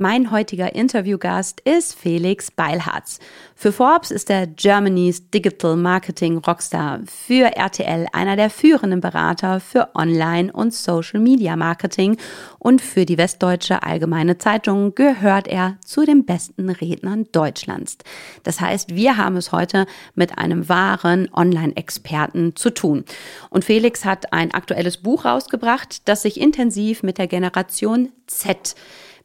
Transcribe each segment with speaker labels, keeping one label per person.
Speaker 1: Mein heutiger Interviewgast ist Felix Beilharz. Für Forbes ist er Germany's Digital Marketing Rockstar, für RTL einer der führenden Berater für Online- und Social Media Marketing und für die Westdeutsche Allgemeine Zeitung gehört er zu den besten Rednern Deutschlands. Das heißt, wir haben es heute mit einem wahren Online-Experten zu tun. Und Felix hat ein aktuelles Buch rausgebracht, das sich intensiv mit der Generation Z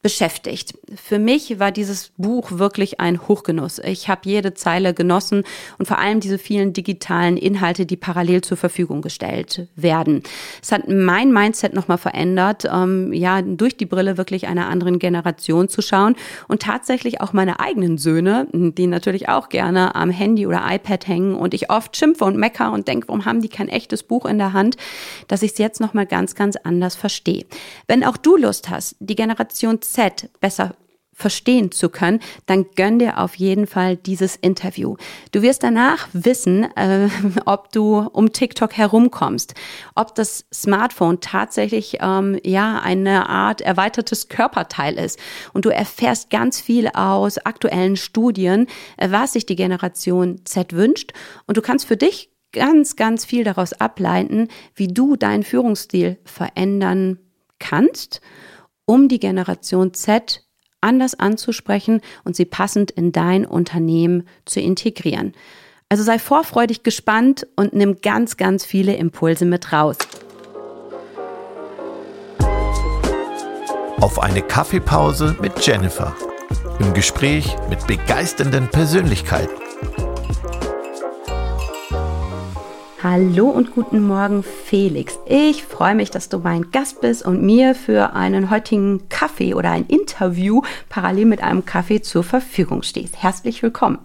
Speaker 1: beschäftigt. Für mich war dieses Buch wirklich ein Hochgenuss. Ich habe jede Zeile genossen und vor allem diese vielen digitalen Inhalte, die parallel zur Verfügung gestellt werden. Es hat mein Mindset nochmal verändert, ähm, ja, durch die Brille wirklich einer anderen Generation zu schauen und tatsächlich auch meine eigenen Söhne, die natürlich auch gerne am Handy oder iPad hängen und ich oft schimpfe und mecker und denke, warum haben die kein echtes Buch in der Hand, dass ich es jetzt nochmal ganz, ganz anders verstehe. Wenn auch du Lust hast, die Generation Z besser verstehen zu können, dann gönn dir auf jeden Fall dieses Interview. Du wirst danach wissen, äh, ob du um TikTok herumkommst, ob das Smartphone tatsächlich ähm, ja eine Art erweitertes Körperteil ist. Und du erfährst ganz viel aus aktuellen Studien, äh, was sich die Generation Z wünscht. Und du kannst für dich ganz, ganz viel daraus ableiten, wie du deinen Führungsstil verändern kannst um die Generation Z anders anzusprechen und sie passend in dein Unternehmen zu integrieren. Also sei vorfreudig gespannt und nimm ganz, ganz viele Impulse mit raus.
Speaker 2: Auf eine Kaffeepause mit Jennifer. Im Gespräch mit begeisternden Persönlichkeiten.
Speaker 1: Hallo und guten Morgen, Felix. Ich freue mich, dass du mein Gast bist und mir für einen heutigen Kaffee oder ein Interview parallel mit einem Kaffee zur Verfügung stehst. Herzlich willkommen.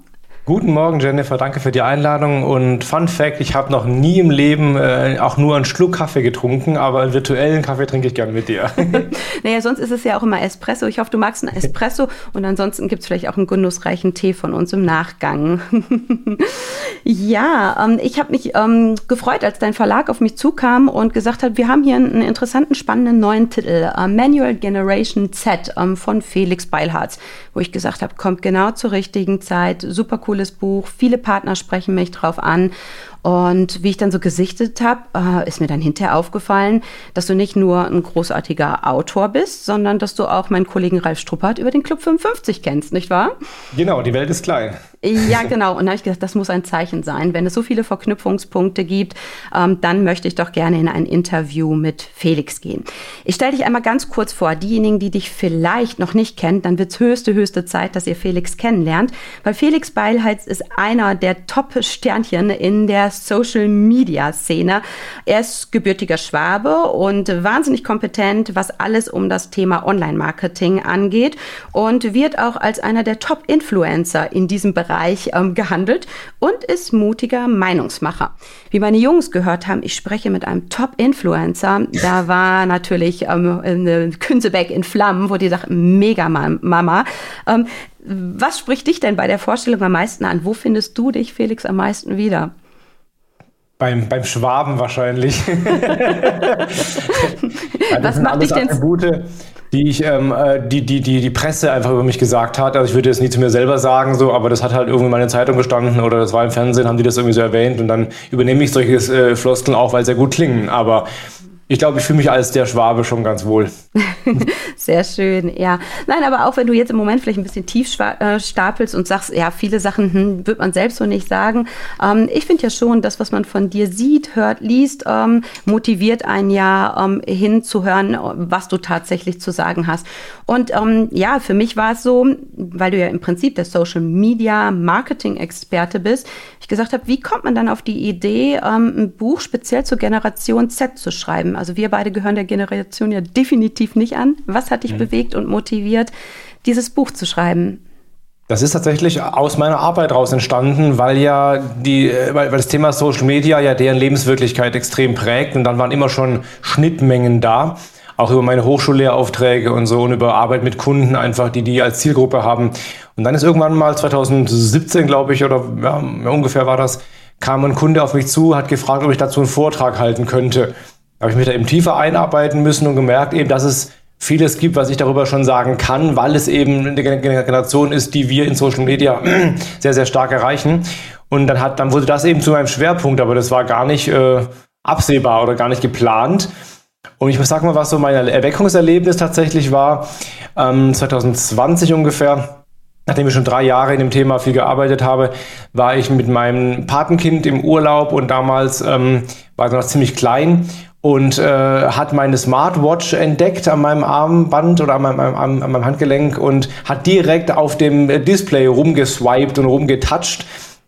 Speaker 3: Guten Morgen, Jennifer. Danke für die Einladung. Und Fun Fact: Ich habe noch nie im Leben äh, auch nur einen Schluck Kaffee getrunken, aber einen virtuellen Kaffee trinke ich gern mit dir.
Speaker 1: naja, sonst ist es ja auch immer Espresso. Ich hoffe, du magst einen Espresso und ansonsten gibt es vielleicht auch einen genussreichen Tee von uns im Nachgang. ja, ähm, ich habe mich ähm, gefreut, als dein Verlag auf mich zukam und gesagt hat, wir haben hier einen interessanten, spannenden neuen Titel: äh, Manual Generation Z ähm, von Felix Beilharz, wo ich gesagt habe, kommt genau zur richtigen Zeit. Super cool cooles Buch. Viele Partner sprechen mich drauf an. Und wie ich dann so gesichtet habe, äh, ist mir dann hinterher aufgefallen, dass du nicht nur ein großartiger Autor bist, sondern dass du auch meinen Kollegen Ralf Struppert über den Club 55 kennst, nicht wahr?
Speaker 3: Genau, die Welt ist klein.
Speaker 1: Ja, genau. Und da habe ich gesagt, das muss ein Zeichen sein. Wenn es so viele Verknüpfungspunkte gibt, ähm, dann möchte ich doch gerne in ein Interview mit Felix gehen. Ich stelle dich einmal ganz kurz vor. Diejenigen, die dich vielleicht noch nicht kennen, dann wird es höchste, höchste Zeit, dass ihr Felix kennenlernt. Weil Felix Beilheitz ist einer der Top-Sternchen in der Social-Media-Szene. Er ist gebürtiger Schwabe und wahnsinnig kompetent, was alles um das Thema Online-Marketing angeht und wird auch als einer der Top-Influencer in diesem Bereich ähm, gehandelt und ist mutiger Meinungsmacher. Wie meine Jungs gehört haben, ich spreche mit einem Top-Influencer. Da war natürlich ähm, eine Künsebeck in Flammen, wo die sagt, mega Mama. Ähm, was spricht dich denn bei der Vorstellung am meisten an? Wo findest du dich, Felix, am meisten wieder?
Speaker 3: Beim, beim Schwaben wahrscheinlich.
Speaker 1: Was macht dich denn?
Speaker 3: Attribute, die ich, ähm, äh, die, die, die, die Presse einfach über mich gesagt hat. Also ich würde jetzt nie zu mir selber sagen, so, aber das hat halt irgendwie in meiner Zeitung gestanden oder das war im Fernsehen, haben die das irgendwie so erwähnt und dann übernehme ich solche äh, Floskeln auch, weil sie sehr gut klingen. Aber ich glaube, ich fühle mich als der Schwabe schon ganz wohl.
Speaker 1: Sehr schön, ja. Nein, aber auch wenn du jetzt im Moment vielleicht ein bisschen tief äh, stapelst und sagst, ja, viele Sachen hm, wird man selbst so nicht sagen. Ähm, ich finde ja schon, das, was man von dir sieht, hört, liest, ähm, motiviert einen ja ähm, hinzuhören, was du tatsächlich zu sagen hast. Und ähm, ja, für mich war es so, weil du ja im Prinzip der Social Media Marketing Experte bist, ich gesagt habe, wie kommt man dann auf die Idee, ähm, ein Buch speziell zur Generation Z zu schreiben? Also wir beide gehören der Generation ja definitiv nicht an. Was hat dich mhm. bewegt und motiviert, dieses Buch zu schreiben?
Speaker 3: Das ist tatsächlich aus meiner Arbeit raus entstanden, weil ja die, äh, weil, das Thema Social Media ja deren Lebenswirklichkeit extrem prägt und dann waren immer schon Schnittmengen da, auch über meine Hochschullehrauffträge und so und über Arbeit mit Kunden einfach, die die als Zielgruppe haben. Und dann ist irgendwann mal 2017, glaube ich, oder ja, ungefähr war das, kam ein Kunde auf mich zu, hat gefragt, ob ich dazu einen Vortrag halten könnte. Habe ich mich da eben tiefer einarbeiten müssen und gemerkt eben, dass es vieles gibt, was ich darüber schon sagen kann, weil es eben eine Generation ist, die wir in Social Media sehr, sehr stark erreichen. Und dann hat, dann wurde das eben zu meinem Schwerpunkt, aber das war gar nicht äh, absehbar oder gar nicht geplant. Und ich sag mal, was so mein Erweckungserlebnis tatsächlich war, ähm, 2020 ungefähr, nachdem ich schon drei Jahre in dem Thema viel gearbeitet habe, war ich mit meinem Patenkind im Urlaub und damals ähm, war er noch ziemlich klein und äh, hat meine Smartwatch entdeckt an meinem Armband oder an meinem, an, an meinem Handgelenk und hat direkt auf dem Display rumgeswiped und rumgetoucht.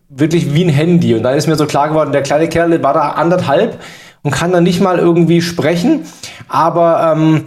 Speaker 3: Wirklich wie ein Handy. Und dann ist mir so klar geworden, der kleine Kerl war da anderthalb und kann dann nicht mal irgendwie sprechen, aber ähm,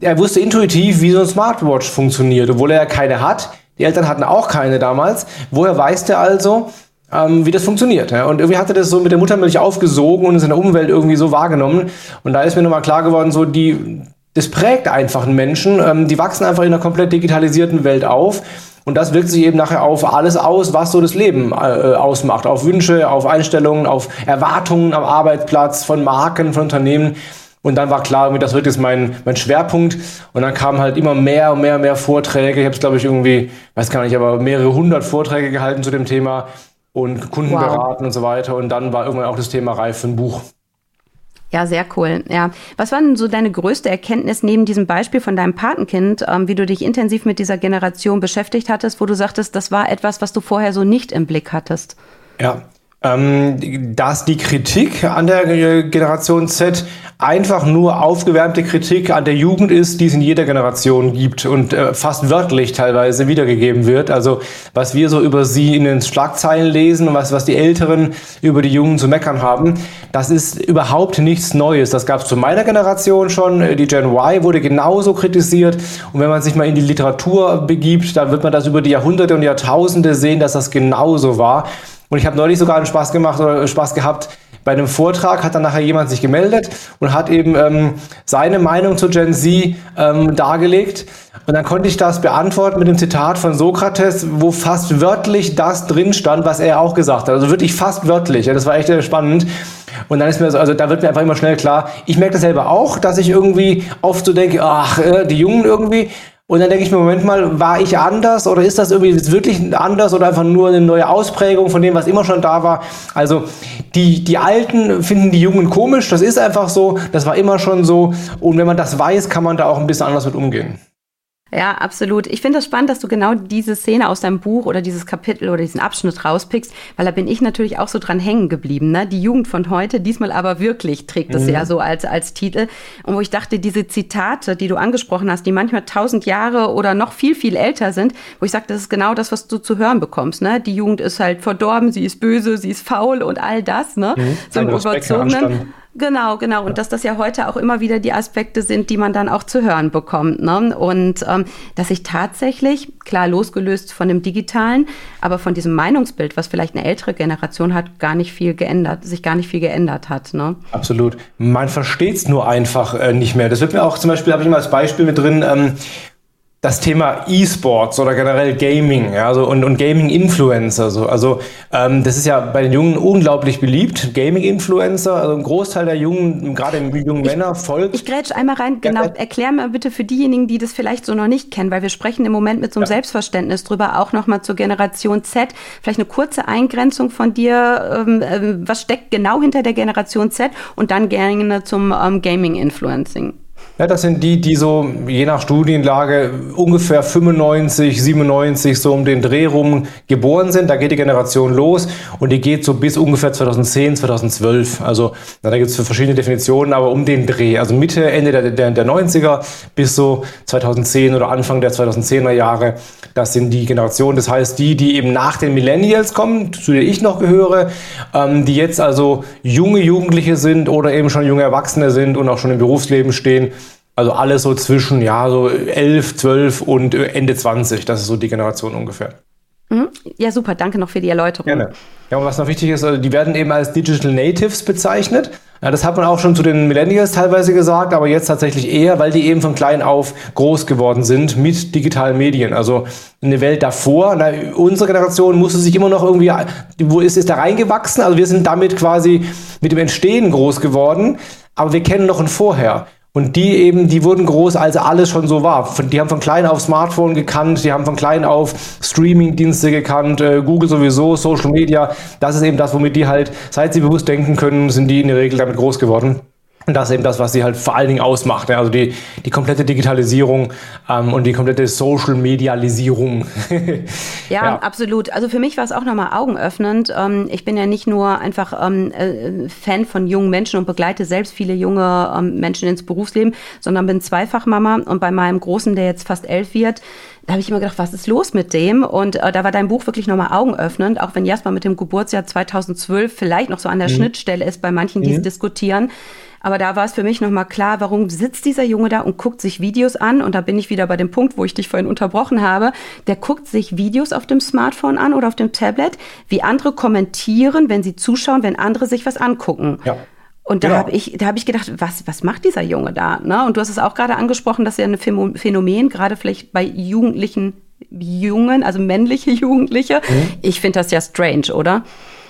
Speaker 3: er wusste intuitiv, wie so ein Smartwatch funktioniert, obwohl er ja keine hat. Die Eltern hatten auch keine damals. Woher weiß der also, ähm, wie das funktioniert. Ja? Und irgendwie hatte das so mit der Muttermilch aufgesogen und es in der Umwelt irgendwie so wahrgenommen. Und da ist mir nochmal klar geworden, so die, das prägt einfach einen Menschen. Ähm, die wachsen einfach in einer komplett digitalisierten Welt auf. Und das wirkt sich eben nachher auf alles aus, was so das Leben äh, ausmacht. Auf Wünsche, auf Einstellungen, auf Erwartungen am Arbeitsplatz, von Marken, von Unternehmen. Und dann war klar, das wird jetzt mein, mein Schwerpunkt. Und dann kamen halt immer mehr und mehr und mehr Vorträge. Ich habe es, glaube ich, irgendwie, weiß gar nicht, aber mehrere hundert Vorträge gehalten zu dem Thema und Kunden wow. beraten und so weiter. Und dann war irgendwann auch das Thema reif für ein Buch.
Speaker 1: Ja, sehr cool. Ja. Was war denn so deine größte Erkenntnis neben diesem Beispiel von deinem Patenkind, ähm, wie du dich intensiv mit dieser Generation beschäftigt hattest, wo du sagtest, das war etwas, was du vorher so nicht im Blick hattest?
Speaker 3: Ja, ähm, dass die Kritik an der Generation Z einfach nur aufgewärmte Kritik an der Jugend ist, die es in jeder Generation gibt und äh, fast wörtlich teilweise wiedergegeben wird. Also was wir so über sie in den Schlagzeilen lesen und was, was die Älteren über die Jungen zu meckern haben, das ist überhaupt nichts Neues. Das gab es zu meiner Generation schon. Die Gen Y wurde genauso kritisiert. Und wenn man sich mal in die Literatur begibt, dann wird man das über die Jahrhunderte und Jahrtausende sehen, dass das genauso war. Und ich habe neulich sogar einen Spaß gemacht oder Spaß gehabt. Bei einem Vortrag hat dann nachher jemand sich gemeldet und hat eben ähm, seine Meinung zu Gen Z ähm, dargelegt. Und dann konnte ich das beantworten mit dem Zitat von Sokrates, wo fast wörtlich das drin stand, was er auch gesagt hat. Also wirklich fast wörtlich. Ja, das war echt äh, spannend. Und dann ist mir so, also da wird mir einfach immer schnell klar, ich merke das selber auch, dass ich irgendwie oft so denke, ach, äh, die Jungen irgendwie. Und dann denke ich mir, Moment mal, war ich anders oder ist das irgendwie wirklich anders oder einfach nur eine neue Ausprägung von dem, was immer schon da war? Also die, die Alten finden die Jungen komisch, das ist einfach so, das war immer schon so. Und wenn man das weiß, kann man da auch ein bisschen anders mit umgehen.
Speaker 1: Ja, absolut. Ich finde es das spannend, dass du genau diese Szene aus deinem Buch oder dieses Kapitel oder diesen Abschnitt rauspickst, weil da bin ich natürlich auch so dran hängen geblieben. Ne? Die Jugend von heute, diesmal aber wirklich trägt es mhm. ja so als, als Titel. Und wo ich dachte, diese Zitate, die du angesprochen hast, die manchmal tausend Jahre oder noch viel, viel älter sind, wo ich sage, das ist genau das, was du zu hören bekommst. Ne? Die Jugend ist halt verdorben, sie ist böse, sie ist faul und all das. Ne? Mhm. So im überzogenen. Genau, genau. Und dass das ja heute auch immer wieder die Aspekte sind, die man dann auch zu hören bekommt. Ne? Und ähm, dass sich tatsächlich, klar losgelöst von dem Digitalen, aber von diesem Meinungsbild, was vielleicht eine ältere Generation hat, gar nicht viel geändert, sich gar nicht viel geändert hat. Ne?
Speaker 3: Absolut. Man versteht es nur einfach äh, nicht mehr. Das wird mir auch zum Beispiel, habe ich mal als Beispiel mit drin, ähm, das Thema E-Sports oder generell Gaming ja, also und, und Gaming-Influencer. So. Also ähm, das ist ja bei den Jungen unglaublich beliebt. Gaming-Influencer, also ein Großteil der Jungen, gerade jungen Männer, folgt.
Speaker 1: Ich grätsch einmal rein, genau, erklär mir bitte für diejenigen, die das vielleicht so noch nicht kennen, weil wir sprechen im Moment mit so einem ja. Selbstverständnis drüber, auch nochmal zur Generation Z. Vielleicht eine kurze Eingrenzung von dir, ähm, ähm, was steckt genau hinter der Generation Z und dann gerne zum ähm, Gaming-Influencing.
Speaker 3: Ja, das sind die, die so je nach Studienlage ungefähr 95, 97 so um den Dreh rum geboren sind. Da geht die Generation los und die geht so bis ungefähr 2010, 2012. Also na, da gibt es verschiedene Definitionen, aber um den Dreh. Also Mitte, Ende der, der, der 90er bis so 2010 oder Anfang der 2010er Jahre. Das sind die Generationen. Das heißt, die, die eben nach den Millennials kommen, zu der ich noch gehöre, ähm, die jetzt also junge Jugendliche sind oder eben schon junge Erwachsene sind und auch schon im Berufsleben stehen also alles so zwischen, ja, so 11, 12 und Ende 20. Das ist so die Generation ungefähr.
Speaker 1: Mhm. Ja, super. Danke noch für die Erläuterung.
Speaker 3: Gerne. Ja, und was noch wichtig ist, also die werden eben als Digital Natives bezeichnet. Ja, das hat man auch schon zu den Millennials teilweise gesagt, aber jetzt tatsächlich eher, weil die eben von klein auf groß geworden sind mit digitalen Medien. Also eine Welt davor, na, unsere Generation musste sich immer noch irgendwie, wo ist, ist da reingewachsen? Also wir sind damit quasi mit dem Entstehen groß geworden, aber wir kennen noch ein Vorher. Und die eben, die wurden groß, als alles schon so war. Die haben von klein auf Smartphone gekannt, die haben von klein auf Streaming-Dienste gekannt, äh, Google sowieso, Social Media. Das ist eben das, womit die halt, seit sie bewusst denken können, sind die in der Regel damit groß geworden. Und das ist eben das, was sie halt vor allen Dingen ausmacht. Also die, die komplette Digitalisierung ähm, und die komplette Social-Medialisierung.
Speaker 1: ja, ja, absolut. Also für mich war es auch nochmal augenöffnend. Ähm, ich bin ja nicht nur einfach ähm, äh, Fan von jungen Menschen und begleite selbst viele junge ähm, Menschen ins Berufsleben, sondern bin Zweifachmama und bei meinem Großen, der jetzt fast elf wird, da habe ich immer gedacht, was ist los mit dem? Und äh, da war dein Buch wirklich nochmal augenöffnend, auch wenn Jasper mit dem Geburtsjahr 2012 vielleicht noch so an der mhm. Schnittstelle ist bei manchen, die mhm. es diskutieren. Aber da war es für mich nochmal klar, warum sitzt dieser Junge da und guckt sich Videos an? Und da bin ich wieder bei dem Punkt, wo ich dich vorhin unterbrochen habe. Der guckt sich Videos auf dem Smartphone an oder auf dem Tablet, wie andere kommentieren, wenn sie zuschauen, wenn andere sich was angucken. Ja. Und da genau. habe ich, da hab ich gedacht, was, was macht dieser Junge da? Ne? Und du hast es auch gerade angesprochen, dass ja ein Phänomen, gerade vielleicht bei Jugendlichen, Jungen, also männliche Jugendliche. Mhm. Ich finde das ja strange, oder?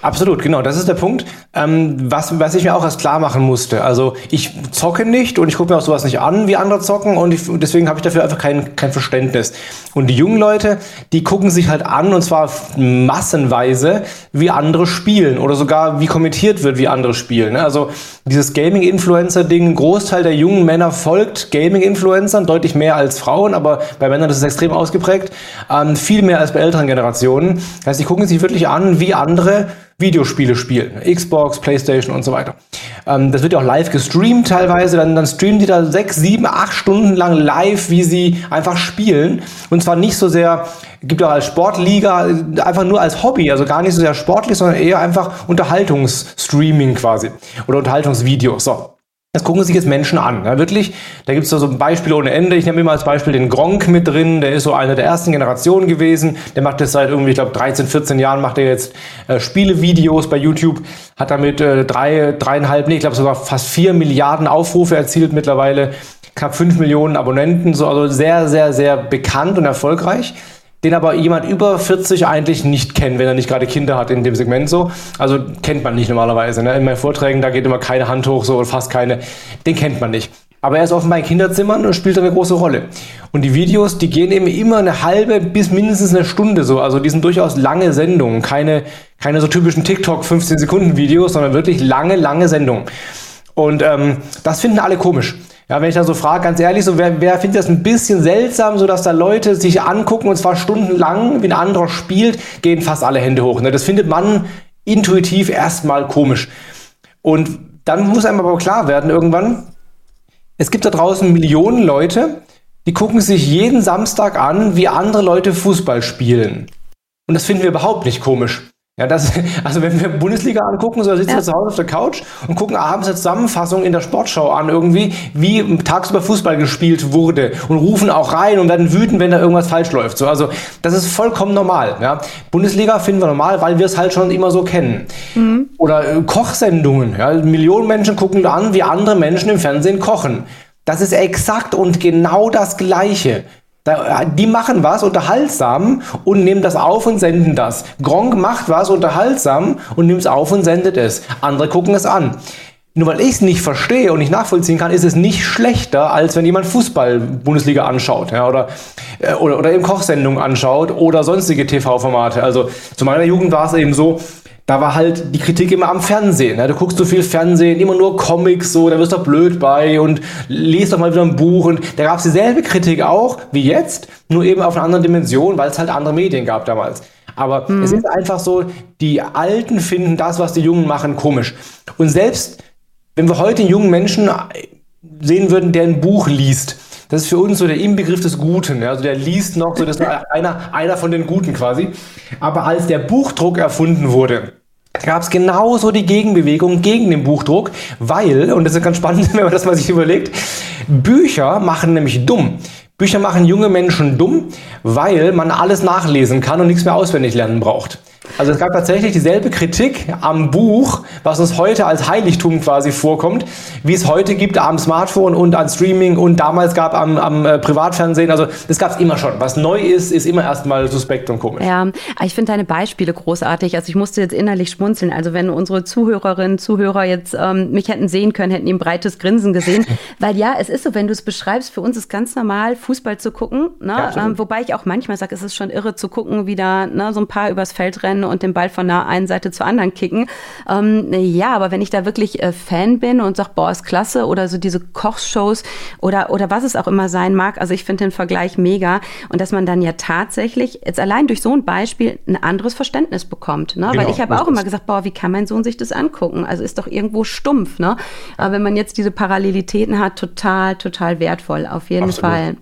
Speaker 3: Absolut, genau. Das ist der Punkt, ähm, was, was ich mir auch erst klar machen musste. Also ich zocke nicht und ich gucke mir auch sowas nicht an, wie andere zocken und ich, deswegen habe ich dafür einfach kein, kein Verständnis. Und die jungen Leute, die gucken sich halt an und zwar massenweise, wie andere spielen oder sogar wie kommentiert wird, wie andere spielen. Ne? Also dieses Gaming-Influencer-Ding, Großteil der jungen Männer folgt Gaming-Influencern, deutlich mehr als Frauen, aber bei Männern ist es extrem ausgeprägt, ähm, viel mehr als bei älteren Generationen. Das heißt, die gucken sich wirklich an, wie andere Videospiele spielen. Xbox, Playstation und so weiter. Ähm, das wird ja auch live gestreamt teilweise. Dann, dann streamen die da sechs, sieben, acht Stunden lang live, wie sie einfach spielen. Und zwar nicht so sehr, gibt auch als Sportliga, einfach nur als Hobby. Also gar nicht so sehr sportlich, sondern eher einfach Unterhaltungsstreaming quasi. Oder Unterhaltungsvideos. So. Das gucken sich jetzt Menschen an. Ja, wirklich, da gibt es so ein Beispiel ohne Ende. Ich nehme immer als Beispiel den Gronk mit drin. Der ist so einer der ersten Generationen gewesen. Der macht das seit irgendwie, ich glaube, 13, 14 Jahren macht er jetzt äh, Spielevideos bei YouTube. Hat damit äh, drei, dreieinhalb, nee, ich glaube sogar fast vier Milliarden Aufrufe erzielt mittlerweile. Knapp fünf Millionen Abonnenten. So, also sehr, sehr, sehr bekannt und erfolgreich den aber jemand über 40 eigentlich nicht kennt, wenn er nicht gerade Kinder hat in dem Segment so. Also kennt man nicht normalerweise. Ne? In meinen Vorträgen, da geht immer keine Hand hoch, so oder fast keine. Den kennt man nicht. Aber er ist offenbar in Kinderzimmern und spielt eine große Rolle. Und die Videos, die gehen eben immer eine halbe bis mindestens eine Stunde so. Also die sind durchaus lange Sendungen. Keine, keine so typischen TikTok 15 Sekunden Videos, sondern wirklich lange, lange Sendungen. Und ähm, das finden alle komisch. Ja, wenn ich da so frage, ganz ehrlich, so wer, wer findet das ein bisschen seltsam, so dass da Leute sich angucken und zwar stundenlang, wie ein anderer spielt, gehen fast alle Hände hoch. Ne? Das findet man intuitiv erstmal komisch. Und dann muss einem aber klar werden irgendwann, es gibt da draußen Millionen Leute, die gucken sich jeden Samstag an, wie andere Leute Fußball spielen. Und das finden wir überhaupt nicht komisch. Ja, das, also wenn wir Bundesliga angucken, so sitzen ja. wir zu Hause auf der Couch und gucken abends eine Zusammenfassung in der Sportschau an, irgendwie, wie tagsüber Fußball gespielt wurde und rufen auch rein und werden wütend, wenn da irgendwas falsch läuft. So, also das ist vollkommen normal. Ja. Bundesliga finden wir normal, weil wir es halt schon immer so kennen. Mhm. Oder äh, Kochsendungen. Ja. Millionen Menschen gucken an, wie andere Menschen im Fernsehen kochen. Das ist exakt und genau das Gleiche. Die machen was unterhaltsam und nehmen das auf und senden das. Gronk macht was unterhaltsam und nimmt es auf und sendet es. Andere gucken es an. Nur weil ich es nicht verstehe und nicht nachvollziehen kann, ist es nicht schlechter, als wenn jemand Fußball-Bundesliga anschaut ja, oder, äh, oder, oder eben Kochsendungen anschaut oder sonstige TV-Formate. Also zu meiner Jugend war es eben so, da war halt die Kritik immer am Fernsehen. Ne? Du guckst so viel Fernsehen, immer nur Comics, so, da wirst du blöd bei und liest doch mal wieder ein Buch. Und da gab es dieselbe Kritik auch wie jetzt, nur eben auf einer anderen Dimension, weil es halt andere Medien gab damals. Aber mhm. es ist einfach so, die Alten finden das, was die Jungen machen, komisch. Und selbst wenn wir heute einen jungen Menschen sehen würden, der ein Buch liest, das ist für uns so der Inbegriff des Guten. Also der liest noch so, das einer, einer von den Guten quasi. Aber als der Buchdruck erfunden wurde, gab es genauso die Gegenbewegung gegen den Buchdruck, weil, und das ist ganz spannend, wenn man das mal sich überlegt, Bücher machen nämlich dumm. Bücher machen junge Menschen dumm, weil man alles nachlesen kann und nichts mehr auswendig lernen braucht. Also es gab tatsächlich dieselbe Kritik am Buch, was uns heute als Heiligtum quasi vorkommt, wie es heute gibt am Smartphone und an Streaming und damals gab am, am äh, Privatfernsehen. Also das gab es immer schon. Was neu ist, ist immer erstmal suspekt und komisch.
Speaker 1: Ja, ich finde deine Beispiele großartig. Also ich musste jetzt innerlich schmunzeln. Also wenn unsere Zuhörerinnen, Zuhörer jetzt ähm, mich hätten sehen können, hätten die ein breites Grinsen gesehen. Weil ja, es ist so, wenn du es beschreibst, für uns ist ganz normal, Fußball zu gucken. Ne? Ja, ähm, wobei ich auch manchmal sage, es ist schon irre zu gucken, wie da ne, so ein paar übers Feld rennen und den Ball von der einen Seite zur anderen kicken. Ähm, ja, aber wenn ich da wirklich äh, Fan bin und sage, boah, ist klasse, oder so diese Kochshows oder, oder was es auch immer sein mag, also ich finde den Vergleich mega. Und dass man dann ja tatsächlich jetzt allein durch so ein Beispiel ein anderes Verständnis bekommt. Ne? Genau, Weil ich habe auch immer gesagt, boah, wie kann mein Sohn sich das angucken? Also ist doch irgendwo stumpf. Ne? Aber wenn man jetzt diese Parallelitäten hat, total, total wertvoll, auf jeden Absolut. Fall.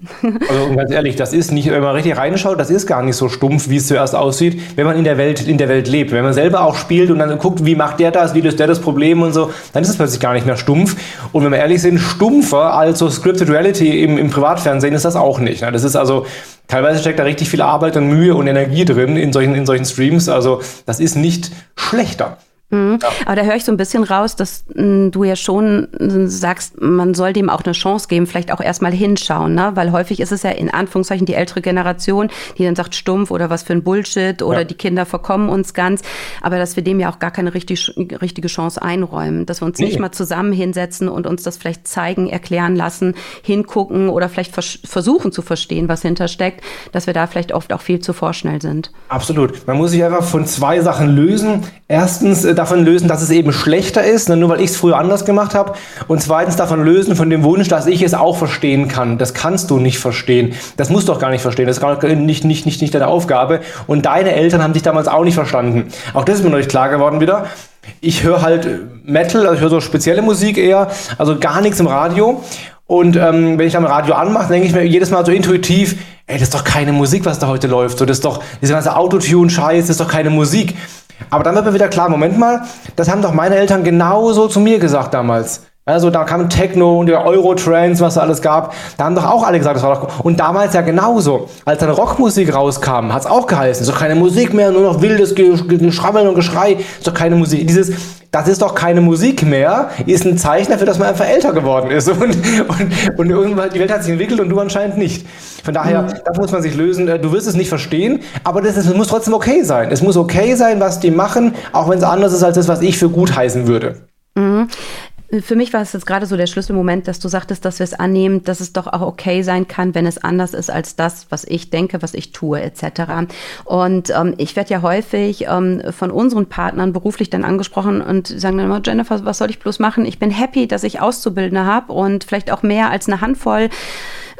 Speaker 3: Also ganz ehrlich, das ist nicht, wenn man richtig reinschaut, das ist gar nicht so stumpf, wie es zuerst aussieht, wenn man in der Welt, in der Welt lebt. Wenn man selber auch spielt und dann guckt, wie macht der das, wie löst der das Problem und so, dann ist es plötzlich gar nicht mehr stumpf. Und wenn wir ehrlich sind, stumpfer als so Scripted Reality im, im Privatfernsehen ist das auch nicht. Ne? Das ist also, teilweise steckt da richtig viel Arbeit und Mühe und Energie drin in solchen, in solchen Streams. Also das ist nicht schlechter.
Speaker 1: Mhm. Ja. Aber da höre ich so ein bisschen raus, dass mh, hm, du ja schon hm, sagst, man soll dem auch eine Chance geben, vielleicht auch erstmal hinschauen, ne? Weil häufig ist es ja in Anführungszeichen die ältere Generation, die dann sagt, stumpf oder was für ein Bullshit oder ja. die Kinder verkommen uns ganz. Aber dass wir dem ja auch gar keine richtig, richtige Chance einräumen, dass wir uns nee. nicht mal zusammen hinsetzen und uns das vielleicht zeigen, erklären lassen, hingucken oder vielleicht vers versuchen zu verstehen, was hintersteckt, dass wir da vielleicht oft auch viel zu vorschnell sind.
Speaker 3: Absolut. Man muss sich einfach von zwei Sachen lösen. Erstens, äh, davon lösen, dass es eben schlechter ist, ne, nur weil ich es früher anders gemacht habe. Und zweitens davon lösen von dem Wunsch, dass ich es auch verstehen kann. Das kannst du nicht verstehen. Das musst du auch gar nicht verstehen. Das ist nicht, nicht, nicht, nicht deine Aufgabe. Und deine Eltern haben dich damals auch nicht verstanden. Auch das ist mir neulich klar geworden wieder. Ich höre halt Metal, also ich höre so spezielle Musik eher, also gar nichts im Radio. Und ähm, wenn ich dann Radio anmache, denke ich mir jedes Mal so intuitiv, ey, das ist doch keine Musik, was da heute läuft. So, das ist doch, diese ganze Autotune-Scheiß, das ist doch keine Musik. Aber dann wird mir wieder klar, Moment mal, das haben doch meine Eltern genauso zu mir gesagt damals. Also da kam Techno und der Eurotrance, was da alles gab. Da haben doch auch alle gesagt, das war doch. Und damals ja genauso. Als dann Rockmusik rauskam, hat es auch geheißen, doch keine Musik mehr, nur noch wildes Geschrabbeln und Geschrei, doch keine Musik. Dieses, das ist doch keine Musik mehr, ist ein Zeichen dafür, dass man einfach älter geworden ist. Und, und, und irgendwann, die Welt hat sich entwickelt und du anscheinend nicht. Von daher, mhm. da muss man sich lösen. Du wirst es nicht verstehen, aber das, ist, das muss trotzdem okay sein. Es muss okay sein, was die machen, auch wenn es anders ist als das, was ich für gut heißen würde.
Speaker 1: Mhm. Für mich war es jetzt gerade so der Schlüsselmoment, dass du sagtest, dass wir es annehmen, dass es doch auch okay sein kann, wenn es anders ist als das, was ich denke, was ich tue, etc. Und ähm, ich werde ja häufig ähm, von unseren Partnern beruflich dann angesprochen und sagen dann immer, Jennifer, was soll ich bloß machen? Ich bin happy, dass ich Auszubildende habe und vielleicht auch mehr als eine Handvoll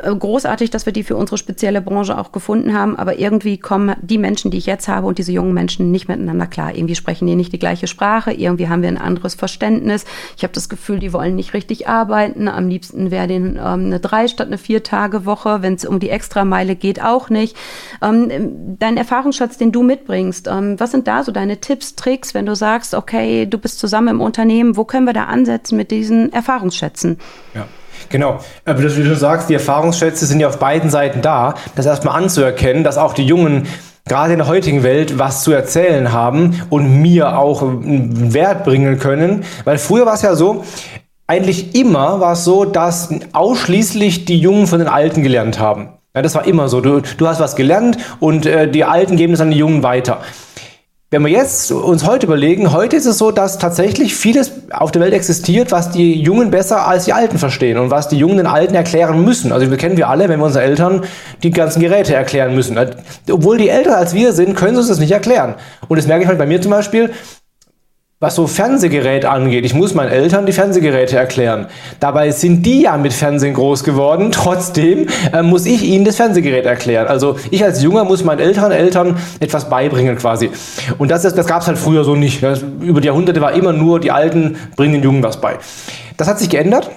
Speaker 1: großartig, dass wir die für unsere spezielle Branche auch gefunden haben, aber irgendwie kommen die Menschen, die ich jetzt habe und diese jungen Menschen nicht miteinander klar. Irgendwie sprechen die nicht die gleiche Sprache, irgendwie haben wir ein anderes Verständnis. Ich habe das Gefühl, die wollen nicht richtig arbeiten. Am liebsten wäre denen ähm, eine drei statt eine vier Tage Woche, wenn es um die Extrameile geht, auch nicht. Ähm, dein Erfahrungsschatz, den du mitbringst, ähm, was sind da so deine Tipps, Tricks, wenn du sagst, okay, du bist zusammen im Unternehmen, wo können wir da ansetzen mit diesen Erfahrungsschätzen?
Speaker 3: Ja. Genau. Aber wie du sagst, die Erfahrungsschätze sind ja auf beiden Seiten da, das erstmal anzuerkennen, dass auch die Jungen gerade in der heutigen Welt was zu erzählen haben und mir auch einen Wert bringen können. Weil früher war es ja so, eigentlich immer war es so, dass ausschließlich die Jungen von den Alten gelernt haben. Ja, das war immer so. Du, du hast was gelernt und äh, die Alten geben es an die Jungen weiter. Wenn wir jetzt uns heute überlegen, heute ist es so, dass tatsächlich vieles auf der Welt existiert, was die Jungen besser als die Alten verstehen und was die Jungen den Alten erklären müssen. Also wir kennen wir alle, wenn wir unseren Eltern die ganzen Geräte erklären müssen. Obwohl die älter als wir sind, können sie uns das nicht erklären. Und das merke ich halt bei mir zum Beispiel was so Fernsehgeräte angeht. Ich muss meinen Eltern die Fernsehgeräte erklären. Dabei sind die ja mit Fernsehen groß geworden. Trotzdem äh, muss ich ihnen das Fernsehgerät erklären. Also ich als Junger muss meinen Eltern, Eltern etwas beibringen quasi. Und das, das gab es halt früher so nicht. Das, über die Jahrhunderte war immer nur, die Alten bringen den Jungen was bei. Das hat sich geändert.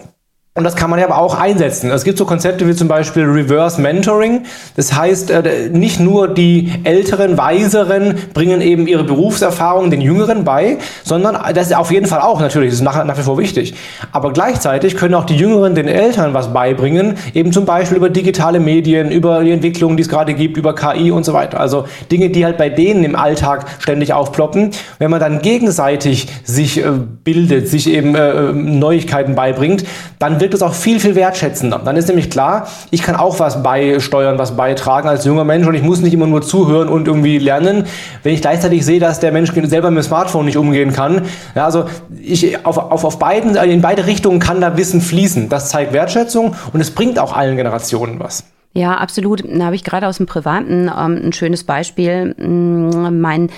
Speaker 3: Und das kann man ja aber auch einsetzen. Es gibt so Konzepte wie zum Beispiel Reverse Mentoring. Das heißt, äh, nicht nur die älteren, weiseren bringen eben ihre Berufserfahrung den Jüngeren bei, sondern das ist auf jeden Fall auch natürlich, das ist nach, nach wie vor wichtig. Aber gleichzeitig können auch die Jüngeren den Eltern was beibringen, eben zum Beispiel über digitale Medien, über die Entwicklungen, die es gerade gibt, über KI und so weiter. Also Dinge, die halt bei denen im Alltag ständig aufploppen. Wenn man dann gegenseitig sich äh, bildet, sich eben äh, Neuigkeiten beibringt, dann wird wirkt es auch viel, viel wertschätzender. Dann ist nämlich klar, ich kann auch was beisteuern, was beitragen als junger Mensch und ich muss nicht immer nur zuhören und irgendwie lernen. Wenn ich gleichzeitig sehe, dass der Mensch selber mit dem Smartphone nicht umgehen kann, ja, also ich auf, auf, auf beiden, in beide Richtungen kann da Wissen fließen. Das zeigt Wertschätzung und es bringt auch allen Generationen was.
Speaker 1: Ja, absolut. Da habe ich gerade aus dem Privaten ähm, ein schönes Beispiel. Mm, mein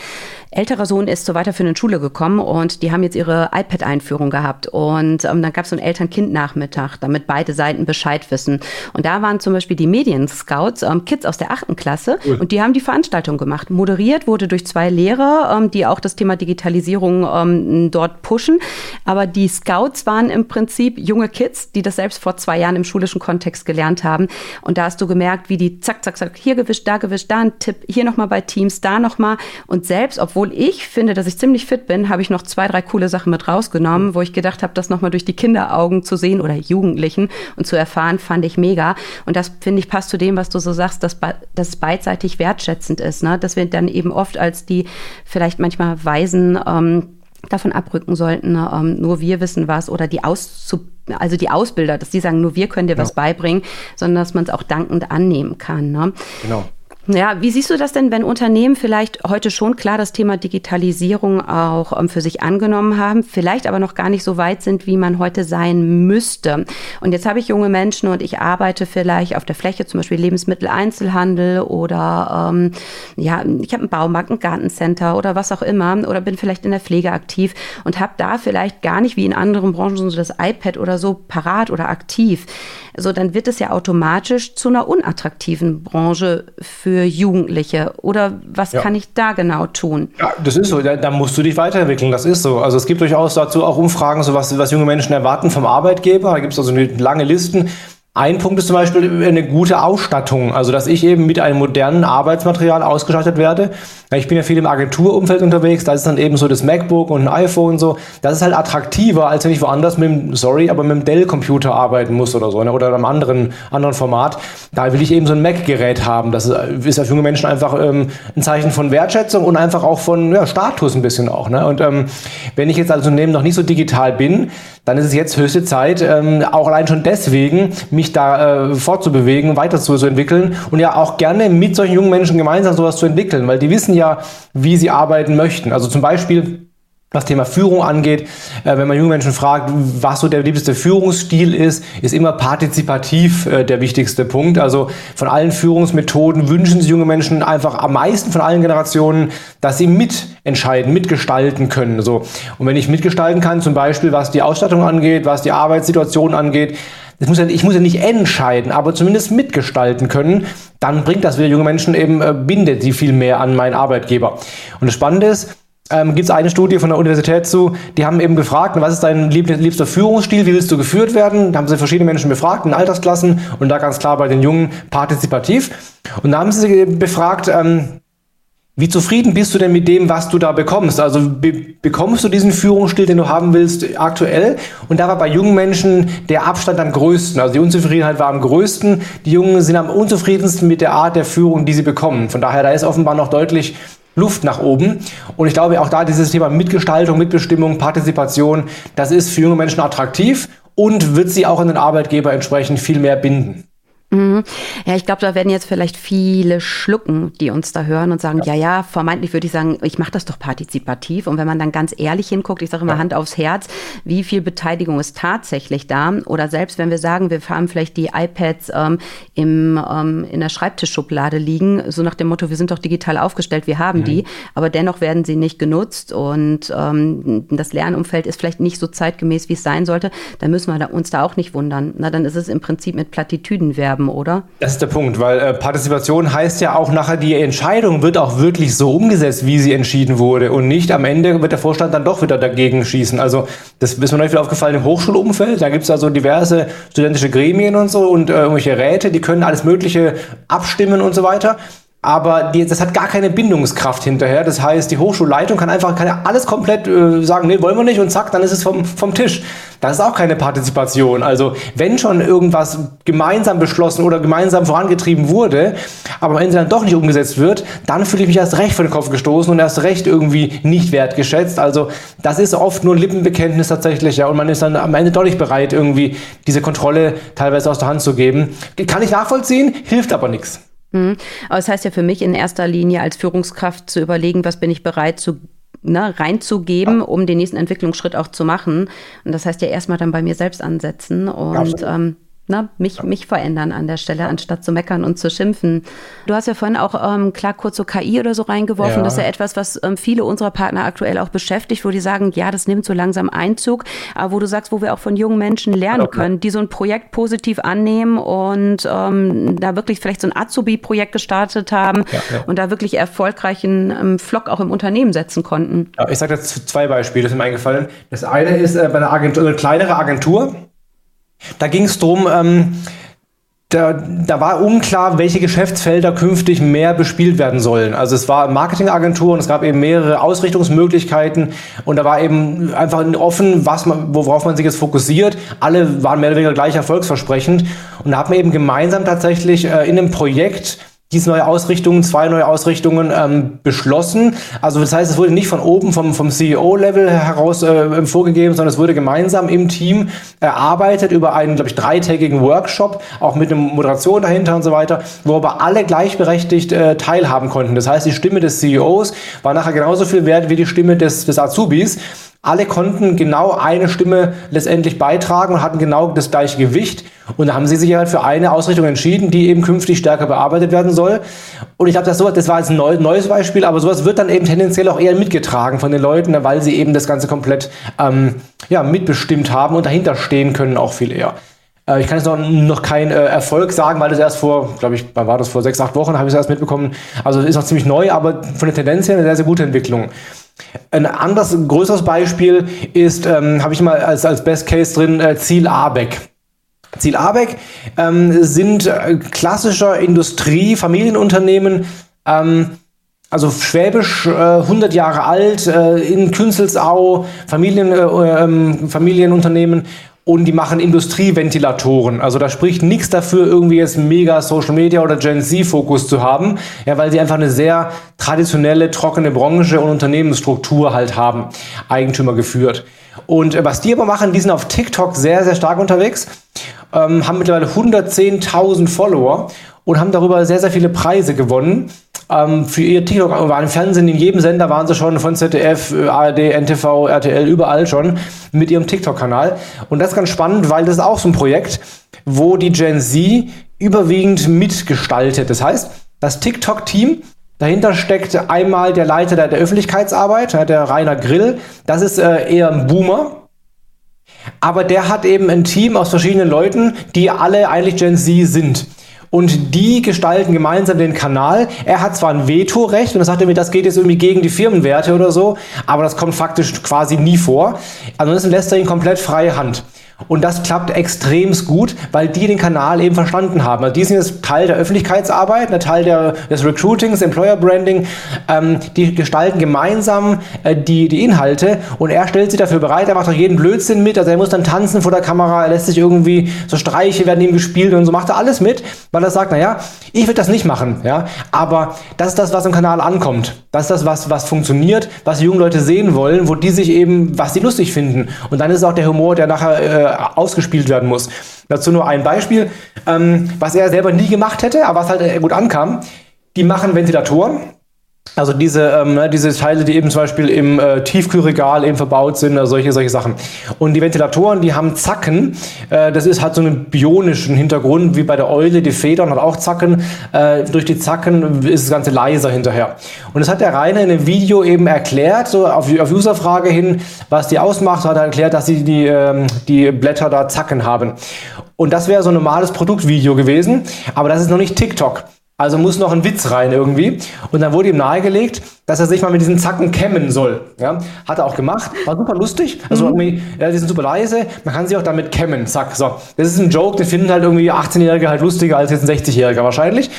Speaker 1: älterer Sohn ist zur weiterführenden Schule gekommen und die haben jetzt ihre iPad-Einführung gehabt. Und ähm, dann gab es so einen Eltern-Kind-Nachmittag, damit beide Seiten Bescheid wissen. Und da waren zum Beispiel die Medien-Scouts, ähm, Kids aus der achten Klasse, cool. und die haben die Veranstaltung gemacht. Moderiert wurde durch zwei Lehrer, ähm, die auch das Thema Digitalisierung ähm, dort pushen. Aber die Scouts waren im Prinzip junge Kids, die das selbst vor zwei Jahren im schulischen Kontext gelernt haben. Und da hast du gemerkt, wie die zack, zack, zack, hier gewischt, da gewischt, da ein Tipp, hier nochmal bei Teams, da nochmal. Und selbst, obwohl obwohl ich finde, dass ich ziemlich fit bin, habe ich noch zwei, drei coole Sachen mit rausgenommen, wo ich gedacht habe, das nochmal durch die Kinderaugen zu sehen oder Jugendlichen und zu erfahren, fand ich mega. Und das, finde ich, passt zu dem, was du so sagst, dass, dass es beidseitig wertschätzend ist, ne? dass wir dann eben oft als die vielleicht manchmal Weisen ähm, davon abrücken sollten, ähm, nur wir wissen was oder die Auszub also die Ausbilder, dass die sagen, nur wir können dir ja. was beibringen, sondern dass man es auch dankend annehmen kann. Ne? Genau. Ja, wie siehst du das denn, wenn Unternehmen vielleicht heute schon klar das Thema Digitalisierung auch ähm, für sich angenommen haben, vielleicht aber noch gar nicht so weit sind, wie man heute sein müsste? Und jetzt habe ich junge Menschen und ich arbeite vielleicht auf der Fläche, zum Beispiel Lebensmitteleinzelhandel oder ähm, ja, ich habe einen Baumarkt, ein Gartencenter oder was auch immer oder bin vielleicht in der Pflege aktiv und habe da vielleicht gar nicht wie in anderen Branchen so das iPad oder so parat oder aktiv. So, dann wird es ja automatisch zu einer unattraktiven Branche für für Jugendliche? Oder was ja. kann ich da genau tun?
Speaker 3: Ja, das ist so. Da, da, musst du dich weiterentwickeln. Das ist so. Also es gibt durchaus dazu auch Umfragen, so was, was junge Menschen erwarten vom Arbeitgeber. Da gibt es also lange Listen. Ein Punkt ist zum Beispiel eine gute Ausstattung, also dass ich eben mit einem modernen Arbeitsmaterial ausgestattet werde. Ich bin ja viel im Agenturumfeld unterwegs, da ist dann eben so das MacBook und ein iPhone und so. Das ist halt attraktiver, als wenn ich woanders mit dem, sorry, aber mit dem Dell-Computer arbeiten muss oder so, ne? oder einem anderen, anderen Format. Da will ich eben so ein Mac-Gerät haben. Das ist für junge Menschen einfach ähm, ein Zeichen von Wertschätzung und einfach auch von ja, Status ein bisschen auch. Ne? Und ähm, wenn ich jetzt als Unternehmen noch nicht so digital bin, dann ist es jetzt höchste Zeit, ähm, auch allein schon deswegen, mich da äh, fortzubewegen, weiterzuentwickeln und ja auch gerne mit solchen jungen Menschen gemeinsam sowas zu entwickeln, weil die wissen ja, wie sie arbeiten möchten. Also zum Beispiel was Thema Führung angeht, äh, wenn man junge Menschen fragt, was so der liebste Führungsstil ist, ist immer partizipativ äh, der wichtigste Punkt. Also von allen Führungsmethoden wünschen sich junge Menschen einfach am meisten von allen Generationen, dass sie mitentscheiden, mitgestalten können. So. Und wenn ich mitgestalten kann, zum Beispiel was die Ausstattung angeht, was die Arbeitssituation angeht, muss ja, ich muss ja nicht entscheiden, aber zumindest mitgestalten können, dann bringt das wieder junge Menschen eben, äh, bindet sie viel mehr an meinen Arbeitgeber. Und das Spannende ist, ähm, gibt es eine Studie von der Universität zu, die haben eben gefragt, was ist dein liebster Führungsstil, wie willst du geführt werden? Da haben sie verschiedene Menschen befragt in Altersklassen und da ganz klar bei den Jungen partizipativ. Und da haben sie befragt, ähm, wie zufrieden bist du denn mit dem, was du da bekommst? Also be bekommst du diesen Führungsstil, den du haben willst, aktuell? Und da war bei jungen Menschen der Abstand am größten. Also die Unzufriedenheit war am größten. Die Jungen sind am unzufriedensten mit der Art der Führung, die sie bekommen. Von daher, da ist offenbar noch deutlich Luft nach oben. Und ich glaube auch da dieses Thema Mitgestaltung, Mitbestimmung, Partizipation, das ist für junge Menschen attraktiv und wird sie auch an den Arbeitgeber entsprechend viel mehr binden.
Speaker 1: Mhm. Ja, ich glaube, da werden jetzt vielleicht viele schlucken, die uns da hören und sagen, ja, ja, ja vermeintlich würde ich sagen, ich mache das doch partizipativ. Und wenn man dann ganz ehrlich hinguckt, ich sage immer ja. Hand aufs Herz, wie viel Beteiligung ist tatsächlich da? Oder selbst wenn wir sagen, wir haben vielleicht die iPads ähm, im, ähm, in der Schreibtischschublade liegen, so nach dem Motto, wir sind doch digital aufgestellt, wir haben mhm. die, aber dennoch werden sie nicht genutzt und ähm, das Lernumfeld ist vielleicht nicht so zeitgemäß, wie es sein sollte, dann müssen wir uns da auch nicht wundern. Na, dann ist es im Prinzip mit Plattitüdenwerbung haben, oder?
Speaker 3: Das ist der Punkt, weil äh, Partizipation heißt ja auch nachher, die Entscheidung wird auch wirklich so umgesetzt, wie sie entschieden wurde und nicht am Ende wird der Vorstand dann doch wieder dagegen schießen. Also das ist mir neulich wieder aufgefallen im Hochschulumfeld, da gibt es also diverse studentische Gremien und so und äh, irgendwelche Räte, die können alles Mögliche abstimmen und so weiter aber die, das hat gar keine Bindungskraft hinterher. Das heißt, die Hochschulleitung kann einfach kann ja alles komplett äh, sagen, nee, wollen wir nicht und zack, dann ist es vom, vom Tisch. Das ist auch keine Partizipation. Also wenn schon irgendwas gemeinsam beschlossen oder gemeinsam vorangetrieben wurde, aber am Ende dann doch nicht umgesetzt wird, dann fühle ich mich erst recht vor den Kopf gestoßen und erst recht irgendwie nicht wertgeschätzt. Also das ist oft nur ein Lippenbekenntnis tatsächlich, ja, und man ist dann am Ende doch nicht bereit, irgendwie diese Kontrolle teilweise aus der Hand zu geben. Kann ich nachvollziehen, hilft aber nichts.
Speaker 1: Mhm. Aber es das heißt ja für mich in erster Linie als Führungskraft zu überlegen, was bin ich bereit zu ne, reinzugeben, um den nächsten Entwicklungsschritt auch zu machen. Und das heißt ja erstmal dann bei mir selbst ansetzen und ähm, ne, mich, mich verändern an der Stelle, anstatt zu meckern und zu schimpfen. Du hast ja vorhin auch ähm, klar kurz so KI oder so reingeworfen. Ja. Das ist ja etwas, was ähm, viele unserer Partner aktuell auch beschäftigt, wo die sagen, ja, das nimmt so langsam Einzug, aber wo du sagst, wo wir auch von jungen Menschen lernen können, die so ein Projekt positiv annehmen und ähm, da wirklich vielleicht so ein Azubi-Projekt gestartet haben ja, ja. und da wirklich erfolgreichen ähm, Flock auch im Unternehmen setzen konnten.
Speaker 3: Ja, ich sage jetzt zwei Beispiele, das sind mir eingefallen. Das eine ist äh, bei einer Agentur, eine kleinere Agentur, da ging es darum, ähm, da, da war unklar, welche Geschäftsfelder künftig mehr bespielt werden sollen. Also es war Marketingagentur und es gab eben mehrere Ausrichtungsmöglichkeiten und da war eben einfach offen, was man, worauf man sich jetzt fokussiert. Alle waren mehr oder weniger gleich erfolgsversprechend und da hat man eben gemeinsam tatsächlich äh, in einem Projekt diese neue Ausrichtung, zwei neue Ausrichtungen ähm, beschlossen. Also das heißt, es wurde nicht von oben vom, vom CEO-Level heraus äh, vorgegeben, sondern es wurde gemeinsam im Team erarbeitet über einen, glaube ich, dreitägigen Workshop, auch mit einer Moderation dahinter und so weiter, wo aber alle gleichberechtigt äh, teilhaben konnten. Das heißt, die Stimme des CEOs war nachher genauso viel wert wie die Stimme des, des Azubis. Alle konnten genau eine Stimme letztendlich beitragen und hatten genau das gleiche Gewicht. Und da haben sie sich halt für eine Ausrichtung entschieden, die eben künftig stärker bearbeitet werden soll. Und ich glaube, das, das war jetzt ein neues Beispiel, aber sowas wird dann eben tendenziell auch eher mitgetragen von den Leuten, weil sie eben das Ganze komplett ähm, ja, mitbestimmt haben und dahinter stehen können auch viel eher. Äh, ich kann jetzt noch, noch keinen äh, Erfolg sagen, weil das erst vor, glaube ich, war das vor sechs, acht Wochen, habe ich es erst mitbekommen. Also ist noch ziemlich neu, aber von der Tendenz her eine sehr, sehr gute Entwicklung. Ein anderes, größeres Beispiel ist, ähm, habe ich mal als, als Best Case drin, äh, Ziel Abeck. Ziel Abeck ähm, sind äh, klassischer Industrie, Familienunternehmen, ähm, also Schwäbisch, äh, 100 Jahre alt, äh, in Künzelsau, Familien, äh, ähm, Familienunternehmen und die machen Industrieventilatoren. Also da spricht nichts dafür, irgendwie jetzt mega Social Media oder Gen Z-Fokus zu haben, ja, weil sie einfach eine sehr traditionelle, trockene Branche und Unternehmensstruktur halt haben, Eigentümer geführt. Und äh, was die aber machen, die sind auf TikTok sehr, sehr stark unterwegs, ähm, haben mittlerweile 110.000 Follower und haben darüber sehr, sehr viele Preise gewonnen. Ähm, für ihr TikTok waren im Fernsehen, in jedem Sender waren sie schon von ZDF, äh, ARD, NTV, RTL, überall schon mit ihrem TikTok-Kanal. Und das ist ganz spannend, weil das ist auch so ein Projekt, wo die Gen Z überwiegend mitgestaltet. Das heißt, das TikTok-Team Dahinter steckt einmal der Leiter der, der Öffentlichkeitsarbeit, der Rainer Grill. Das ist äh, eher ein Boomer. Aber der hat eben ein Team aus verschiedenen Leuten, die alle eigentlich Gen Z sind und die gestalten gemeinsam den Kanal. Er hat zwar ein Vetorecht und er sagt mir, das geht jetzt irgendwie gegen die Firmenwerte oder so, aber das kommt faktisch quasi nie vor. Ansonsten lässt er ihn komplett freie Hand. Und das klappt extrem gut, weil die den Kanal eben verstanden haben. Also die sind jetzt Teil der Öffentlichkeitsarbeit, ein Teil der, des Recruitings, Employer Branding. Ähm, die gestalten gemeinsam äh, die, die Inhalte und er stellt sich dafür bereit, er macht auch jeden Blödsinn mit. Also er muss dann tanzen vor der Kamera, er lässt sich irgendwie, so Streiche werden ihm gespielt und so macht er alles mit, weil er sagt, naja, ich will das nicht machen, ja, aber das ist das, was im Kanal ankommt. Das ist das, was, was funktioniert, was die jungen Leute sehen wollen, wo die sich eben, was sie lustig finden. Und dann ist auch der Humor, der nachher äh, ausgespielt werden muss. Dazu nur ein Beispiel, ähm, was er selber nie gemacht hätte, aber was halt äh, gut ankam. Die machen Ventilatoren Also diese, ähm, ne, diese Teile, die eben zum Beispiel im äh, Tiefkühlregal eben verbaut sind, also solche, solche Sachen. Und die Ventilatoren, die haben Zacken. Äh, das ist hat so einen bionischen Hintergrund, wie bei der Eule. Die Federn hat auch Zacken. Äh, durch die Zacken ist das Ganze leiser hinterher. Und das hat der Rainer in einem Video eben erklärt, so auf, auf Userfrage hin, was die ausmacht, hat er erklärt, dass sie die, ähm, die Blätter da Zacken haben. Und das wäre so ein normales Produktvideo gewesen, aber das ist noch nicht TikTok. Also muss noch ein Witz rein irgendwie. Und dann wurde ihm nahegelegt, dass er sich mal mit diesen Zacken kämmen soll. Ja, hat er auch gemacht. War super lustig. Also mhm. irgendwie, ja, die sind super leise. Man kann sie auch damit kämmen. Zack, so. Das ist ein Joke, den finden halt irgendwie 18-Jährige halt lustiger als jetzt ein 60-Jähriger wahrscheinlich.